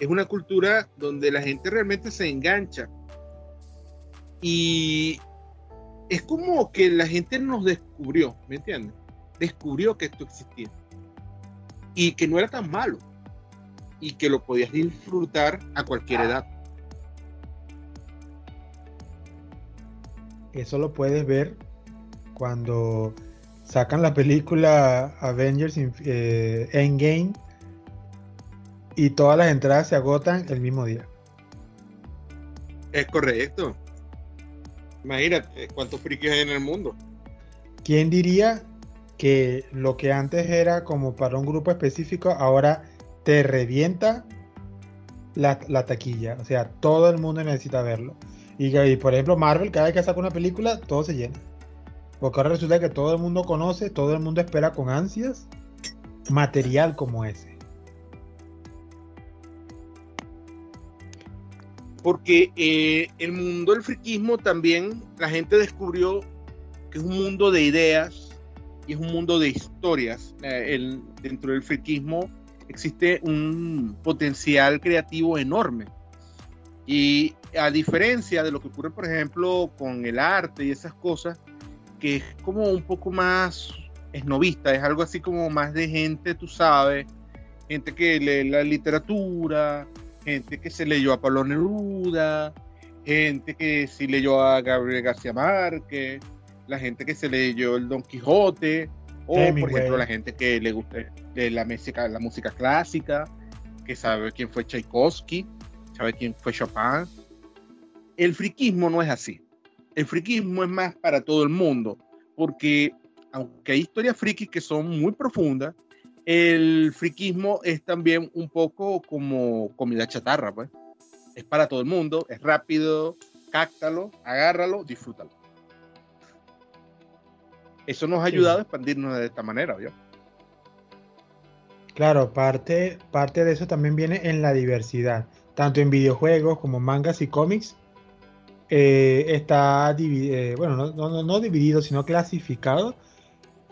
es una cultura donde la gente realmente se engancha. Y es como que la gente nos descubrió, ¿me entiendes? Descubrió que esto existía. Y que no era tan malo. Y que lo podías disfrutar a cualquier edad. Eso lo puedes ver cuando sacan la película Avengers eh, Endgame y todas las entradas se agotan el mismo día. Es correcto. Imagínate cuántos frikis hay en el mundo. ¿Quién diría que lo que antes era como para un grupo específico, ahora te revienta la, taquilla? O sea, todo el mundo necesita verlo. Y, y, por ejemplo, Marvel, cada vez que saca una película, todo se llena. Porque ahora resulta que todo el mundo conoce, todo el mundo espera con ansias material como ese. Porque eh, el mundo del friquismo también la gente descubrió que es un mundo de ideas y es un mundo de historias. Eh, dentro del friquismo existe un potencial creativo enorme. Y a diferencia de lo que ocurre, por ejemplo, con el arte y esas cosas, que es como un poco más esnovista, es algo así como más de gente, tú sabes, gente que lee la literatura, gente que se leyó a Pablo Neruda, gente que sí leyó a Gabriel García Márquez, la gente que se leyó el Don Quijote, o por ejemplo la gente que le gusta de la música, la música clásica, que sabe quién fue Tchaikovsky, sabe quién fue Chopin. El friquismo no es así el friquismo es más para todo el mundo, porque aunque hay historias frikis que son muy profundas, el friquismo es también un poco como comida chatarra, pues. Es para todo el mundo, es rápido, cáctalo, agárralo, disfrútalo. Eso nos ha ayudado a expandirnos de esta manera, ¿vio? Claro, parte, parte de eso también viene en la diversidad, tanto en videojuegos como mangas y cómics eh, está dividido, eh, bueno, no, no, dividido, sino clasificado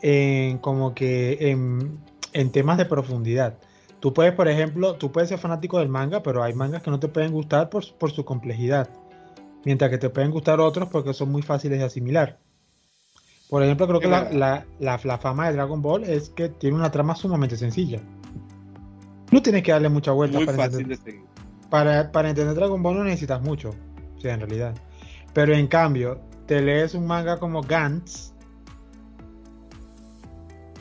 en como que en, temas de profundidad. Tú puedes, por ejemplo, tú puedes ser fanático del manga, pero hay mangas que no te pueden gustar por, su complejidad, mientras que te pueden gustar otros porque son muy fáciles de asimilar. Por ejemplo, creo que la, la, fama de Dragon Ball es que tiene una trama sumamente sencilla. No tienes que darle mucha vuelta para, entender, para, para entender Dragon Ball no necesitas mucho en realidad. Pero en cambio, te lees un manga como Gantz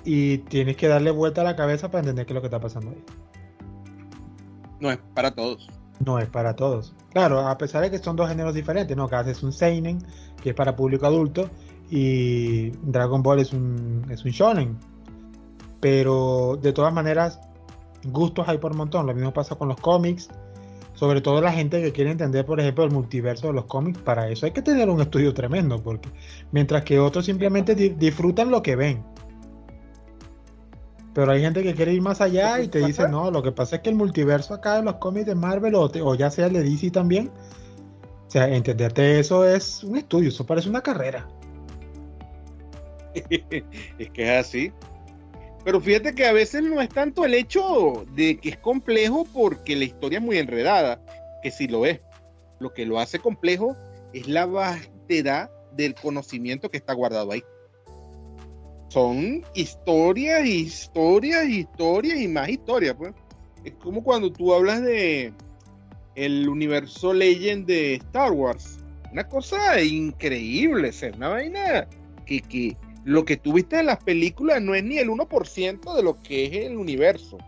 y tienes que darle vuelta a la cabeza para entender qué es lo que está pasando ahí. No es para todos. No es para todos. Claro, a pesar de que son dos géneros diferentes, ¿no? Gantz es un Seinen, que es para público adulto, y Dragon Ball es un, es un Shonen. Pero de todas maneras, gustos hay por montón. Lo mismo pasa con los cómics sobre todo la gente que quiere entender, por ejemplo, el multiverso de los cómics, para eso hay que tener un estudio tremendo, porque mientras que otros simplemente disfrutan lo que ven. Pero hay gente que quiere ir más allá y te dice, no, lo que pasa es que el multiverso acá de los cómics de Marvel o, ya sea el de DC también, o sea, entenderte eso es un estudio, eso parece una carrera. es que es así. Pero fíjate que a veces no es tanto el hecho de que es complejo porque la historia es muy enredada, que sí lo es. Lo que lo hace complejo es la vastedad del conocimiento que está guardado ahí. Son historias, historias, historias y más historias, pues. Es como cuando tú hablas de el universo Legend de Star Wars. Una cosa increíble, es una vaina que, que lo que tuviste en las películas no es ni el 1% de lo que es el universo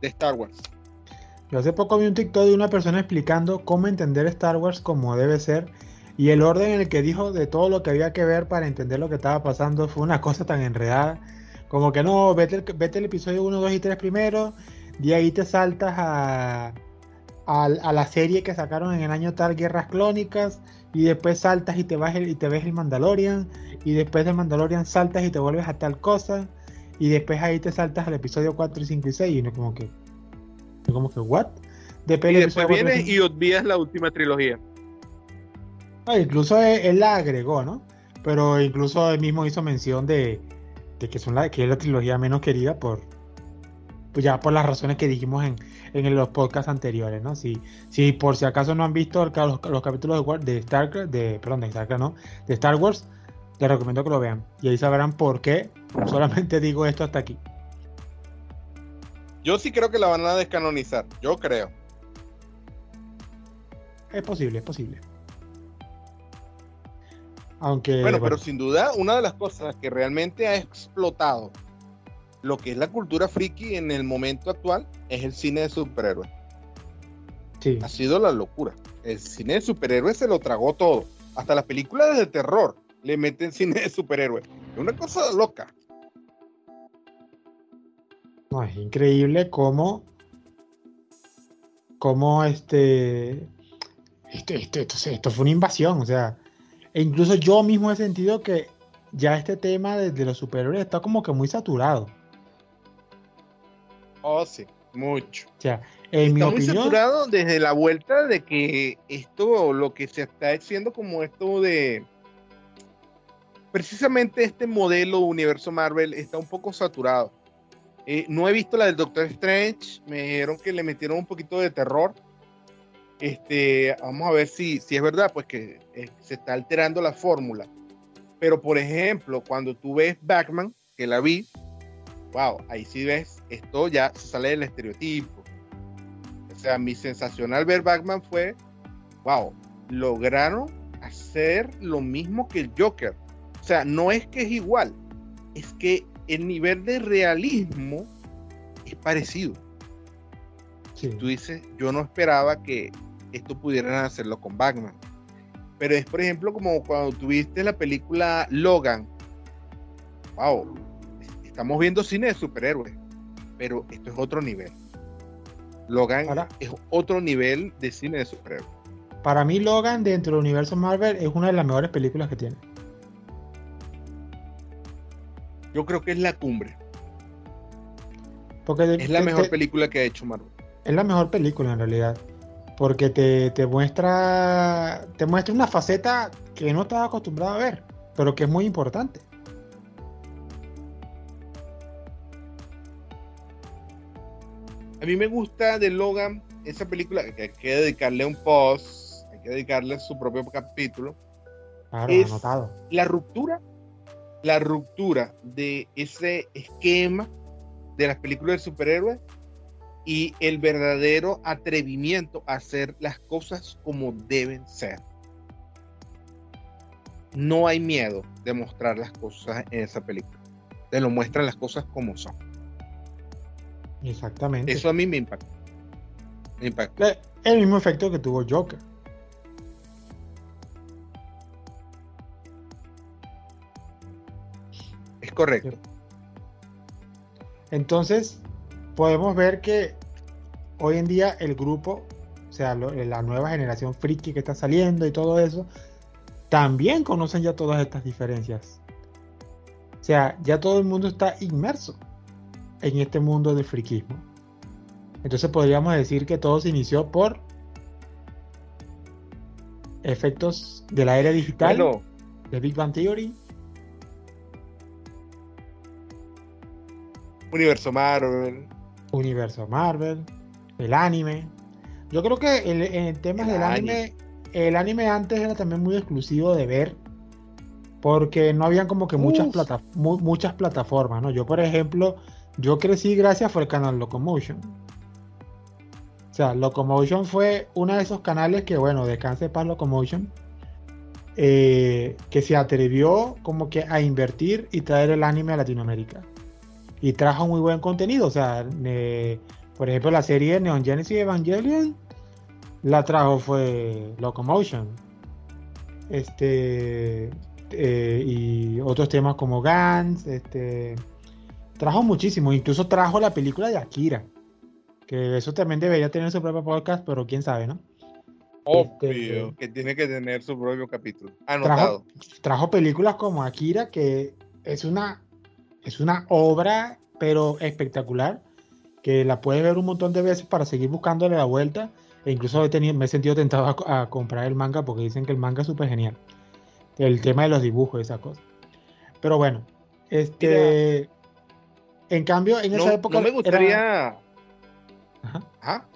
de Star Wars. Yo hace poco vi un TikTok de una persona explicando cómo entender Star Wars como debe ser y el orden en el que dijo de todo lo que había que ver para entender lo que estaba pasando fue una cosa tan enredada. Como que no, vete el, vete el episodio 1, 2 y 3 primero, de ahí te saltas a, a, la serie que sacaron en el año tal, Guerras Clónicas, y después saltas y te, vas y te ves el Mandalorian, y después del Mandalorian saltas y te vuelves a tal cosa, y después ahí te saltas al episodio 4, 5 y 6, y uno como que, como que, ¿what? Y después viene y olvidas la última trilogía. Incluso él, la agregó, ¿no? Pero incluso él mismo hizo mención de, que, son la, que es la trilogía menos querida por, pues ya por las razones que dijimos en, en los podcasts anteriores, ¿no? Si, si por si acaso no han visto los, los capítulos de, de Star de, perdón, de Star no, de Star Wars, les recomiendo que lo vean. Y ahí sabrán por qué solamente digo esto hasta aquí. Yo sí creo que la van a descanonizar, yo creo. Es posible, es posible. Aunque. Bueno, pero sin duda, una de las cosas que realmente ha explotado lo que es la cultura friki en el momento actual es el cine de superhéroes. Sí. Ha sido la locura. El cine de superhéroes se lo tragó todo. Hasta las películas de terror le meten cine de superhéroes. Es una cosa loca. No, es increíble cómo. Cómo este. Esto, esto, esto, fue una invasión. O sea. E incluso yo mismo he sentido que ya este tema de, de los superhéroes está como que muy saturado. Oh, sí, mucho. O sea, en mi opinión, muy saturado desde la vuelta de que esto, lo que se está haciendo como esto de. Precisamente este modelo universo Marvel está un poco saturado. Eh, no he visto la del Doctor Strange. Me dijeron que le metieron un poquito de terror. Este, vamos a ver si, si es verdad, pues que eh, se está alterando la fórmula. Pero por ejemplo, cuando tú ves Batman, que la vi, wow, ahí sí ves, esto ya se sale del estereotipo. O sea, mi sensación al ver Batman fue, wow, lograron hacer lo mismo que el Joker. O sea, no es que es igual, es que el nivel de realismo es parecido. Si Tú dices, yo no esperaba que esto pudieran hacerlo con Batman. Pero es, por ejemplo, como cuando tuviste la película Logan. Wow, estamos viendo cine de superhéroes, pero esto es otro nivel. Logan es otro nivel de cine de superhéroes. Para mí, Logan dentro del universo Marvel es una de las mejores películas que tiene. Yo creo que es la cumbre. Porque es la mejor película que ha hecho Marvel. Es la mejor película en realidad. Porque te, te, muestra. Te muestra una faceta que no estás acostumbrado a ver. Pero que es muy importante. A mí me gusta de Logan esa película que hay que dedicarle un post, hay que dedicarle su propio capítulo. Claro, es anotado. La ruptura, la ruptura de ese esquema de las películas de superhéroes y el verdadero atrevimiento a hacer las cosas como deben ser. No hay miedo de mostrar las cosas en esa película. Te lo muestran las cosas como son. Exactamente. Eso a mí me impacta. Eh, el mismo efecto que tuvo Joker. Es correcto. Entonces, podemos ver que hoy en día el grupo, o sea, la nueva generación friki que está saliendo y todo eso, también conocen ya todas estas diferencias. O sea, ya todo el mundo está inmerso en este mundo del friquismo. Entonces podríamos decir que todo se inició por efectos de la era digital, de Big Bang Theory. Universo Marvel. Universo Marvel. El anime. Yo creo que en temas del anime, el anime antes era también muy exclusivo de ver. Porque no habían como que muchas, plata, muchas plataformas, ¿no? Yo, por ejemplo, yo crecí gracias al canal Locomotion. O sea, Locomotion fue uno de esos canales que, bueno, descanse para Locomotion, eh, que se atrevió como que a invertir y traer el anime a Latinoamérica. Y trajo muy buen contenido. O sea, por ejemplo, la serie Neon Genesis Evangelion la trajo fue Locomotion. Este. Eh, y otros temas como Gans, este Trajo muchísimo, incluso trajo la película de Akira. Que eso también debería tener su propio podcast, pero quién sabe, ¿no? Obvio, este, que tiene que tener su propio capítulo. Anotado. Trajo, películas como Akira, que es una, es una obra, pero espectacular, que la puedes ver un montón de veces para seguir buscándole la vuelta. E incluso he tenido, me he sentido tentado a, comprar el manga porque dicen que el manga es súper genial. El tema de los dibujos, esa cosa. Pero bueno, este. en cambio, en esa época. No me gustaría. Ajá.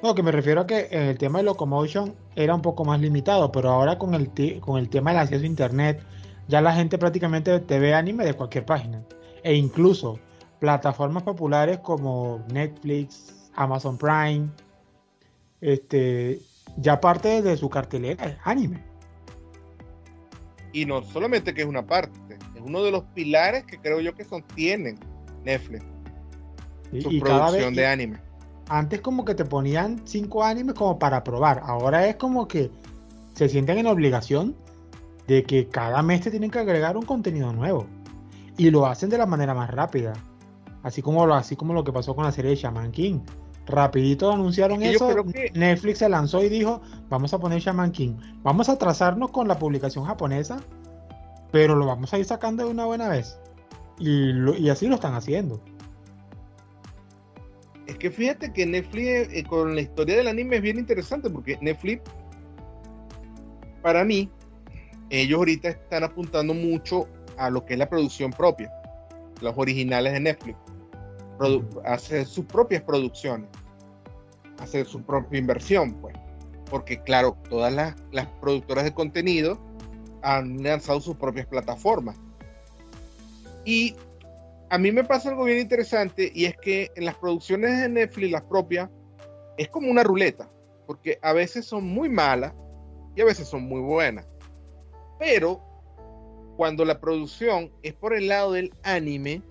No, que me refiero a que en el tema de Locomotion era un poco más limitado, pero ahora con el, con el tema del acceso a internet, ya la gente prácticamente te ve anime de cualquier página. E incluso plataformas populares como Netflix, Amazon Prime, este, ya parte de su cartelera es anime. Y no solamente que es una parte, es uno de los pilares que creo yo que sostienen Netflix. su producción de anime. Antes como que te ponían cinco animes como para probar. Ahora es como que se sienten en obligación de que cada mes te tienen que agregar un contenido nuevo. Y lo hacen de la manera más rápida. Así como lo, así como lo que pasó con la serie de Shaman King. Rapidito anunciaron eso. Netflix se lanzó y dijo, vamos a poner Shaman King. Vamos a trazarnos con la publicación japonesa, pero lo vamos a ir sacando de una buena vez. Y, y así lo están haciendo. Es que fíjate que Netflix eh, con la historia del anime es bien interesante porque Netflix, para mí, ellos ahorita están apuntando mucho a lo que es la producción propia, los originales de Netflix hacer sus propias producciones, hacer su propia inversión, pues. Porque claro, todas las, las productoras de contenido han lanzado sus propias plataformas. Y a mí me pasa algo bien interesante y es que en las producciones de Netflix, las propias, es como una ruleta, porque a veces son muy malas y a veces son muy buenas. Pero cuando la producción es por el lado del anime,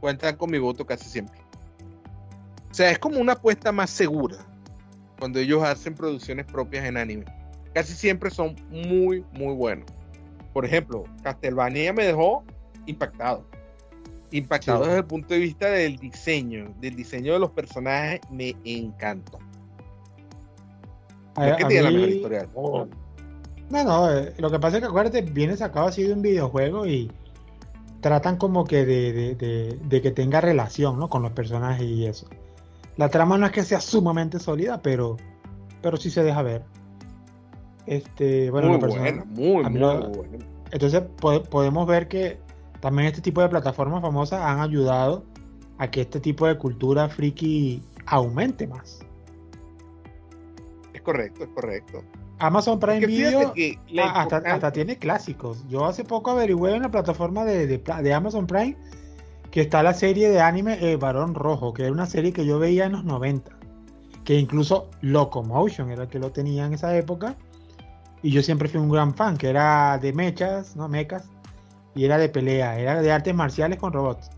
cuentan con mi voto casi siempre. O sea, es como una apuesta más segura cuando ellos hacen producciones propias en anime. Casi siempre son muy, muy buenos. Por ejemplo, Castlevania me dejó impactado. Impactado desde el punto de vista del diseño, del diseño de los personajes, me encantó. Es que tiene la mejor historia. No, no, eh, lo que pasa es que acuérdate, viene sacado así de un videojuego y tratan como que de, que tenga relación ¿no? con los personajes y eso. La trama no es que sea sumamente sólida, pero, pero sí se deja ver. Este, bueno, muy buena, muy, muy Entonces podemos ver que también este tipo de plataformas famosas han ayudado a que este tipo de cultura friki aumente más. Es correcto, es correcto. Amazon Prime Video hasta, tiene clásicos. Yo hace poco averigüé en la plataforma de, Amazon Prime que está la serie de anime eh, Varón Rojo, que era una serie que yo veía en los 90. Que incluso Locomotion era el que lo tenía en esa época. Y yo siempre fui un gran fan, que era de mechas, ¿no? Mechas. Y era de pelea, era de artes marciales con robots.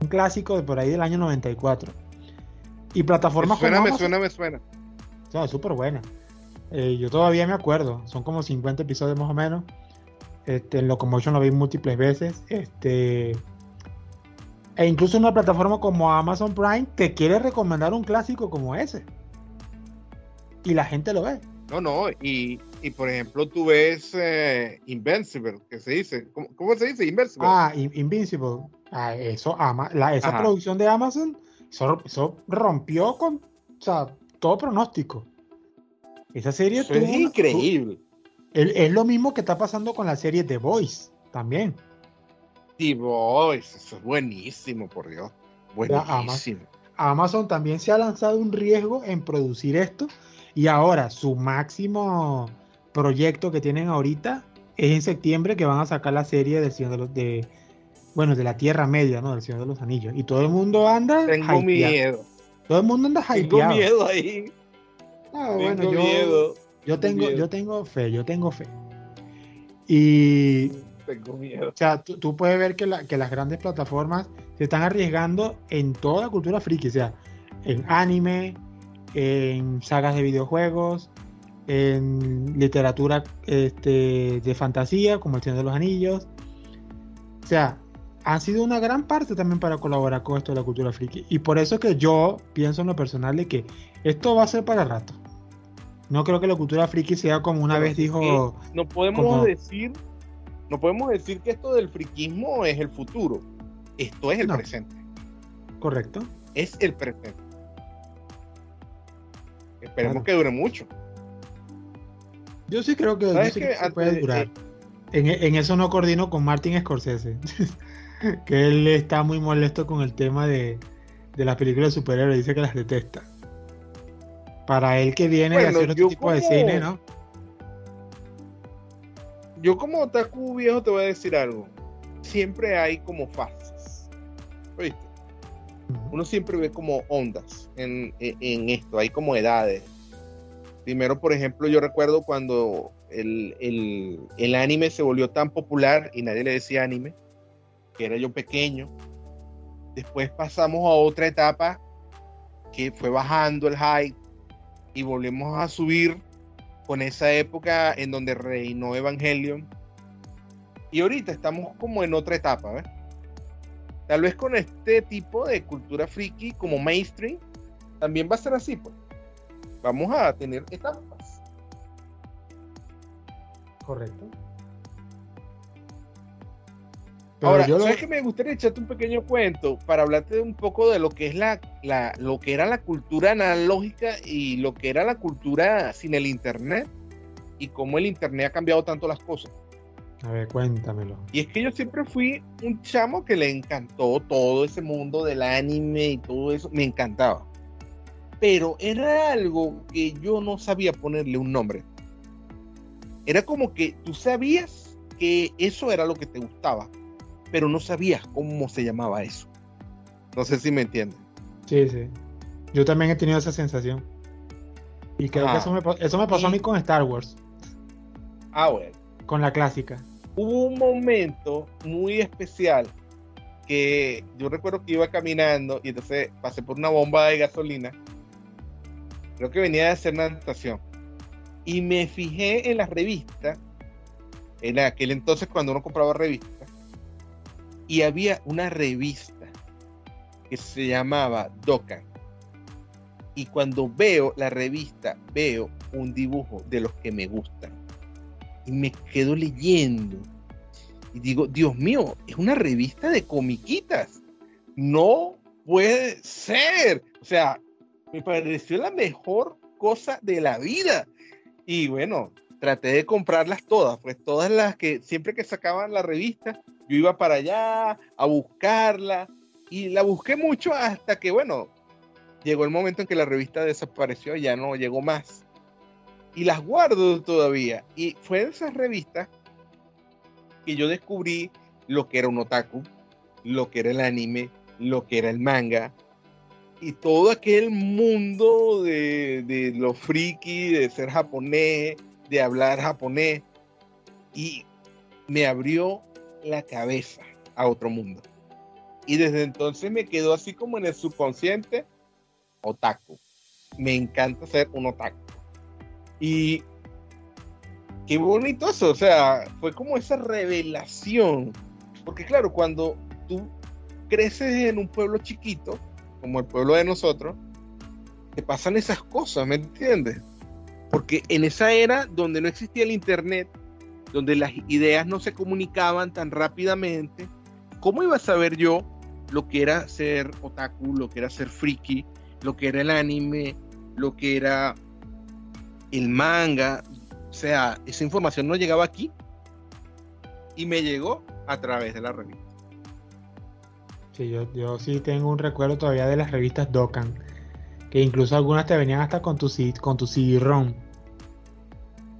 Un clásico de por ahí del año 94. Y plataformas me suena, me suena, me suena. O súper buena. Eh, yo todavía me acuerdo, son como 50 episodios más o menos. Este, en Locomotion lo vi múltiples veces. Este, e incluso una plataforma como Amazon Prime te quiere recomendar un clásico como ese. Y la gente lo ve. No, no, y, por ejemplo tú ves eh, Invincible, que se dice, ¿cómo, se dice? Invincible. Ah, Invincible. Ah, eso, ama, la, esa producción de Amazon, eso, rompió con todo pronóstico. Esa serie es increíble. es lo mismo que está pasando con la serie The Voice también. The Voice, eso es buenísimo, por Dios. Buenísimo. Amazon también se ha lanzado un riesgo en producir esto y ahora su máximo proyecto que tienen ahorita es en septiembre que van a sacar la serie del Señor de los de bueno, de la Tierra Media, ¿no? Del Señor de los Anillos. Y todo el mundo anda Tengo miedo. Todo el mundo anda hypeado. Tengo miedo ahí. Ah, bueno, yo, yo tengo, yo tengo fe, yo tengo fe. Y tengo miedo. O sea, tú, puedes ver que, que, las grandes plataformas se están arriesgando en toda la cultura friki, o sea, en anime, en sagas de videojuegos, en literatura este, de fantasía, como El Señor de los Anillos. O sea, han sido una gran parte también para colaborar con esto de la cultura friki. Y por eso que yo pienso en lo personal de que esto va a ser para rato. No creo que la cultura friki sea como una vez dijo. No podemos decir, no podemos decir que esto del friquismo es el futuro. Esto es el presente. Correcto. Es el presente. Esperemos que dure mucho. Yo sí creo que, puede durar. en, eso no coordino con Martin Scorsese. que él está muy molesto con el tema de, de las películas de superhéroes. Dice que las detesta. Para él que viene de hacer otro tipo de cine, ¿no? Yo como otaku viejo te voy a decir algo. Siempre hay como fases. ¿Viste? Uno siempre ve como ondas en, esto, hay como edades. Primero, por ejemplo, yo recuerdo cuando el, el, anime se volvió tan popular y nadie le decía anime, que era yo pequeño. Después pasamos a otra etapa que fue bajando el hype y volvemos a subir con esa época en donde reinó Evangelion. Y ahorita estamos como en otra etapa, ¿ves? Tal vez con este tipo de cultura friki como mainstream, también va a ser así, pues. Vamos a tener etapas. Correcto. Ahora, ¿sabes que me gustaría echarte un pequeño cuento para hablarte un poco de lo que es la, la, lo que era la cultura analógica y lo que era la cultura sin el internet y cómo el internet ha cambiado tanto las cosas? A ver, cuéntamelo. Y es que yo siempre fui un chamo que le encantó todo ese mundo del anime y todo eso, me encantaba. Pero era algo que yo no sabía ponerle un nombre. Era como que tú sabías que eso era lo que te gustaba, pero no sabías cómo se llamaba eso. No sé si me entiendes. Sí, sí. Yo también he tenido esa sensación. Y creo que eso me, eso me pasó a mí con Star Wars. Ah, bueno. Con la clásica. Hubo un momento muy especial que yo recuerdo que iba caminando y entonces pasé por una bomba de gasolina. Creo que venía de hacer natación. Y me fijé en las revistas, en aquel entonces cuando uno compraba revistas, y había una revista que se llamaba Dokkan. Y cuando veo la revista, veo un dibujo de los que me gustan. Y me quedo leyendo. Y digo, Dios mío, es una revista de comiquitas. No puede ser. O sea, me pareció la mejor cosa de la vida. Y bueno, traté de comprarlas todas, pues todas las que siempre que sacaban la revista, yo iba para allá a buscarla y la busqué mucho hasta que, bueno, llegó el momento en que la revista desapareció, ya no llegó más. Y las guardo todavía. Y fue en esas revistas que yo descubrí lo que era un otaku, lo que era el anime, lo que era el manga, y todo aquel mundo de, de lo friki, de ser japonés, de hablar japonés. Y me abrió la cabeza a otro mundo. Y desde entonces me quedó así como en el subconsciente, otaku. Me encanta ser un otaku. Y qué bonito eso, o sea, fue como esa revelación. Porque claro, cuando tú creces en un pueblo chiquito, como el pueblo de nosotros, te pasan esas cosas, ¿me entiendes? Porque en esa era donde no existía el internet, donde las ideas no se comunicaban tan rápidamente, ¿cómo iba a saber yo lo que era ser otaku, lo que era ser friki, lo que era el anime, lo que era el manga? O sea, esa información no llegaba aquí y me llegó a través de la revista. Sí, yo, yo sí tengo un recuerdo todavía de las revistas Dokkan, que incluso algunas te venían hasta con tu, con tu CD-ROM.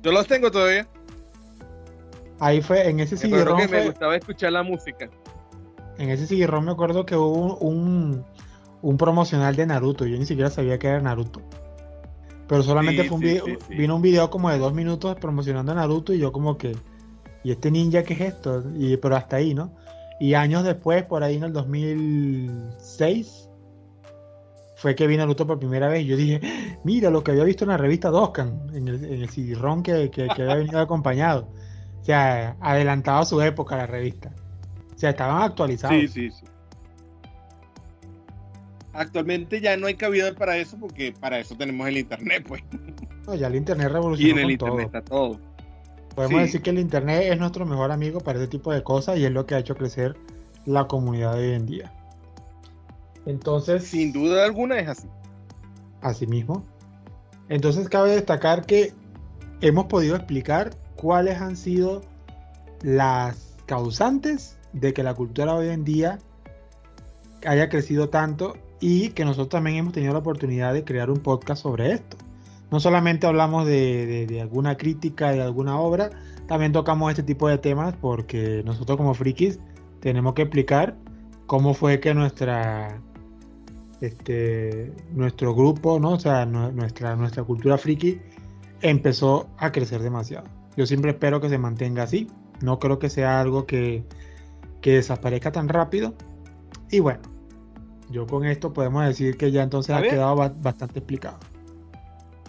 Yo los tengo todavía. Ahí fue, en ese cd que me gustaba escuchar la música. En ese cd me acuerdo que hubo un, un, promocional de Naruto. Yo ni siquiera sabía que era Naruto. Pero solamente fue un video, vino un video como de dos minutos promocionando a Naruto y yo como que, ¿y este ninja qué es esto? Y, pero hasta ahí, ¿no? Y años después, por ahí en el 2006, fue que vi Naruto por primera vez y yo dije, mira lo que había visto en la revista Doskan, en el, en el CD-ROM que, que, que había venido acompañado. O sea, adelantado a su época la revista. O sea, estaban actualizados. Sí, sí, sí. Actualmente ya no hay cabida para eso porque para eso tenemos el internet, pues. No, ya el internet revolucionó. Y en el internet está todo. Podemos decir que el internet es nuestro mejor amigo para ese tipo de cosas y es lo que ha hecho crecer la comunidad de hoy en día. Entonces. Sin duda alguna es así. Así mismo. Entonces cabe destacar que hemos podido explicar cuáles han sido las causantes de que la cultura hoy en día haya crecido tanto y que nosotros también hemos tenido la oportunidad de crear un podcast sobre esto. No solamente hablamos de, alguna crítica de alguna obra, también tocamos este tipo de temas porque nosotros como frikis tenemos que explicar cómo fue que nuestra este, nuestro grupo, ¿no? O sea, nuestra, nuestra cultura friki empezó a crecer demasiado. Yo siempre espero que se mantenga así. No creo que sea algo que, que desaparezca tan rápido. Y bueno, yo con esto podemos decir que ya entonces ha quedado bastante explicado.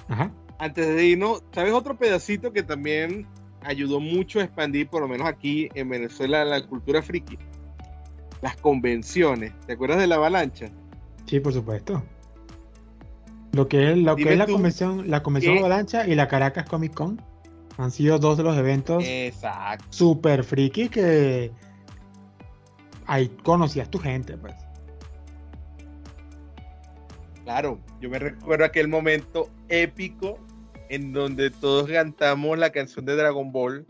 Ajá. Antes de irnos, ¿sabes otro pedacito que también ayudó mucho a expandir, por lo menos aquí en Venezuela, la cultura friki? Las convenciones. ¿Te acuerdas de la avalancha? Sí, por supuesto. Lo que es, lo que es la convención, la convención avalancha y la Caracas Comic Con han sido dos de los eventos super friki que ahí conocías tu gente, pues. Claro, yo me recuerdo aquel momento épico en donde todos cantamos la canción de Dragon Ball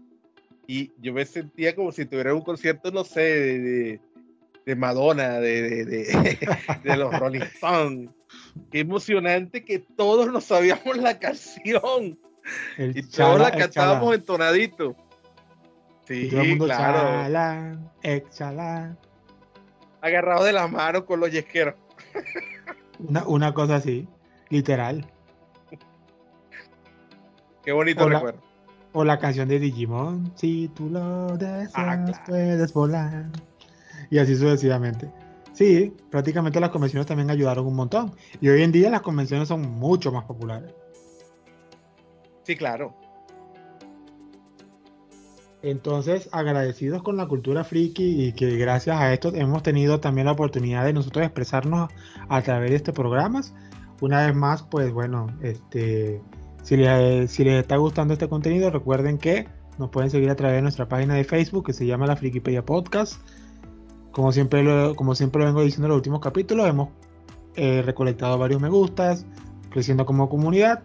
y yo me sentía como si tuviera un concierto, no sé, de, de Madonna, de, de, los Rolling Stones. Qué emocionante que todos nos sabíamos la canción. Y todos la cantábamos entonadito. Sí, claro. Chala, Agarrado de la mano con los yesqueros. Una, cosa así, literal. Qué bonito recuerdo. o la canción de Digimon, si tú lo deseas, ah, puedes volar. Y así sucesivamente. Sí, prácticamente las convenciones también ayudaron un montón. Y hoy en día las convenciones son mucho más populares. Sí, claro. Entonces, agradecidos con la cultura friki y que gracias a esto hemos tenido también la oportunidad de nosotros expresarnos a través de estos programas. Una vez más, pues bueno, este, si les, si les está gustando este contenido, recuerden que nos pueden seguir a través de nuestra página de Facebook que se llama la Frikipedia Podcast. Como siempre lo, como siempre lo vengo diciendo en los últimos capítulos, hemos eh, recolectado varios me gustas, creciendo como comunidad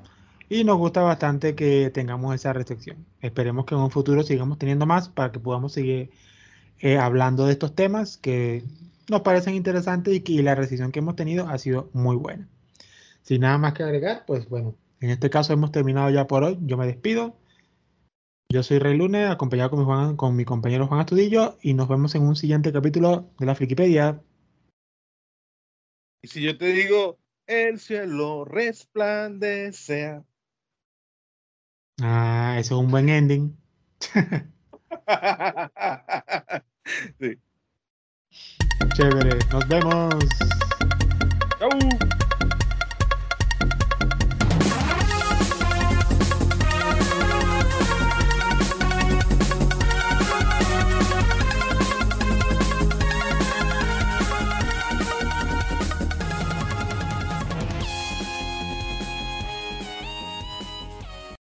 y nos gusta bastante que tengamos esa recepción. Esperemos que en un futuro sigamos teniendo más para que podamos seguir eh, hablando de estos temas que nos parecen interesantes y que la recepción que hemos tenido ha sido muy buena. Sin nada más que agregar, pues bueno, en este caso hemos terminado ya por hoy. Yo me despido. Yo soy Rey Lunes, acompañado con mi, Juan, con mi compañero Juan Astudillo, y nos vemos en un siguiente capítulo de la Frikipedia. Y si yo te digo, el cielo resplandece Ah, eso es un buen ending. sí. Chévere, nos vemos. Chau.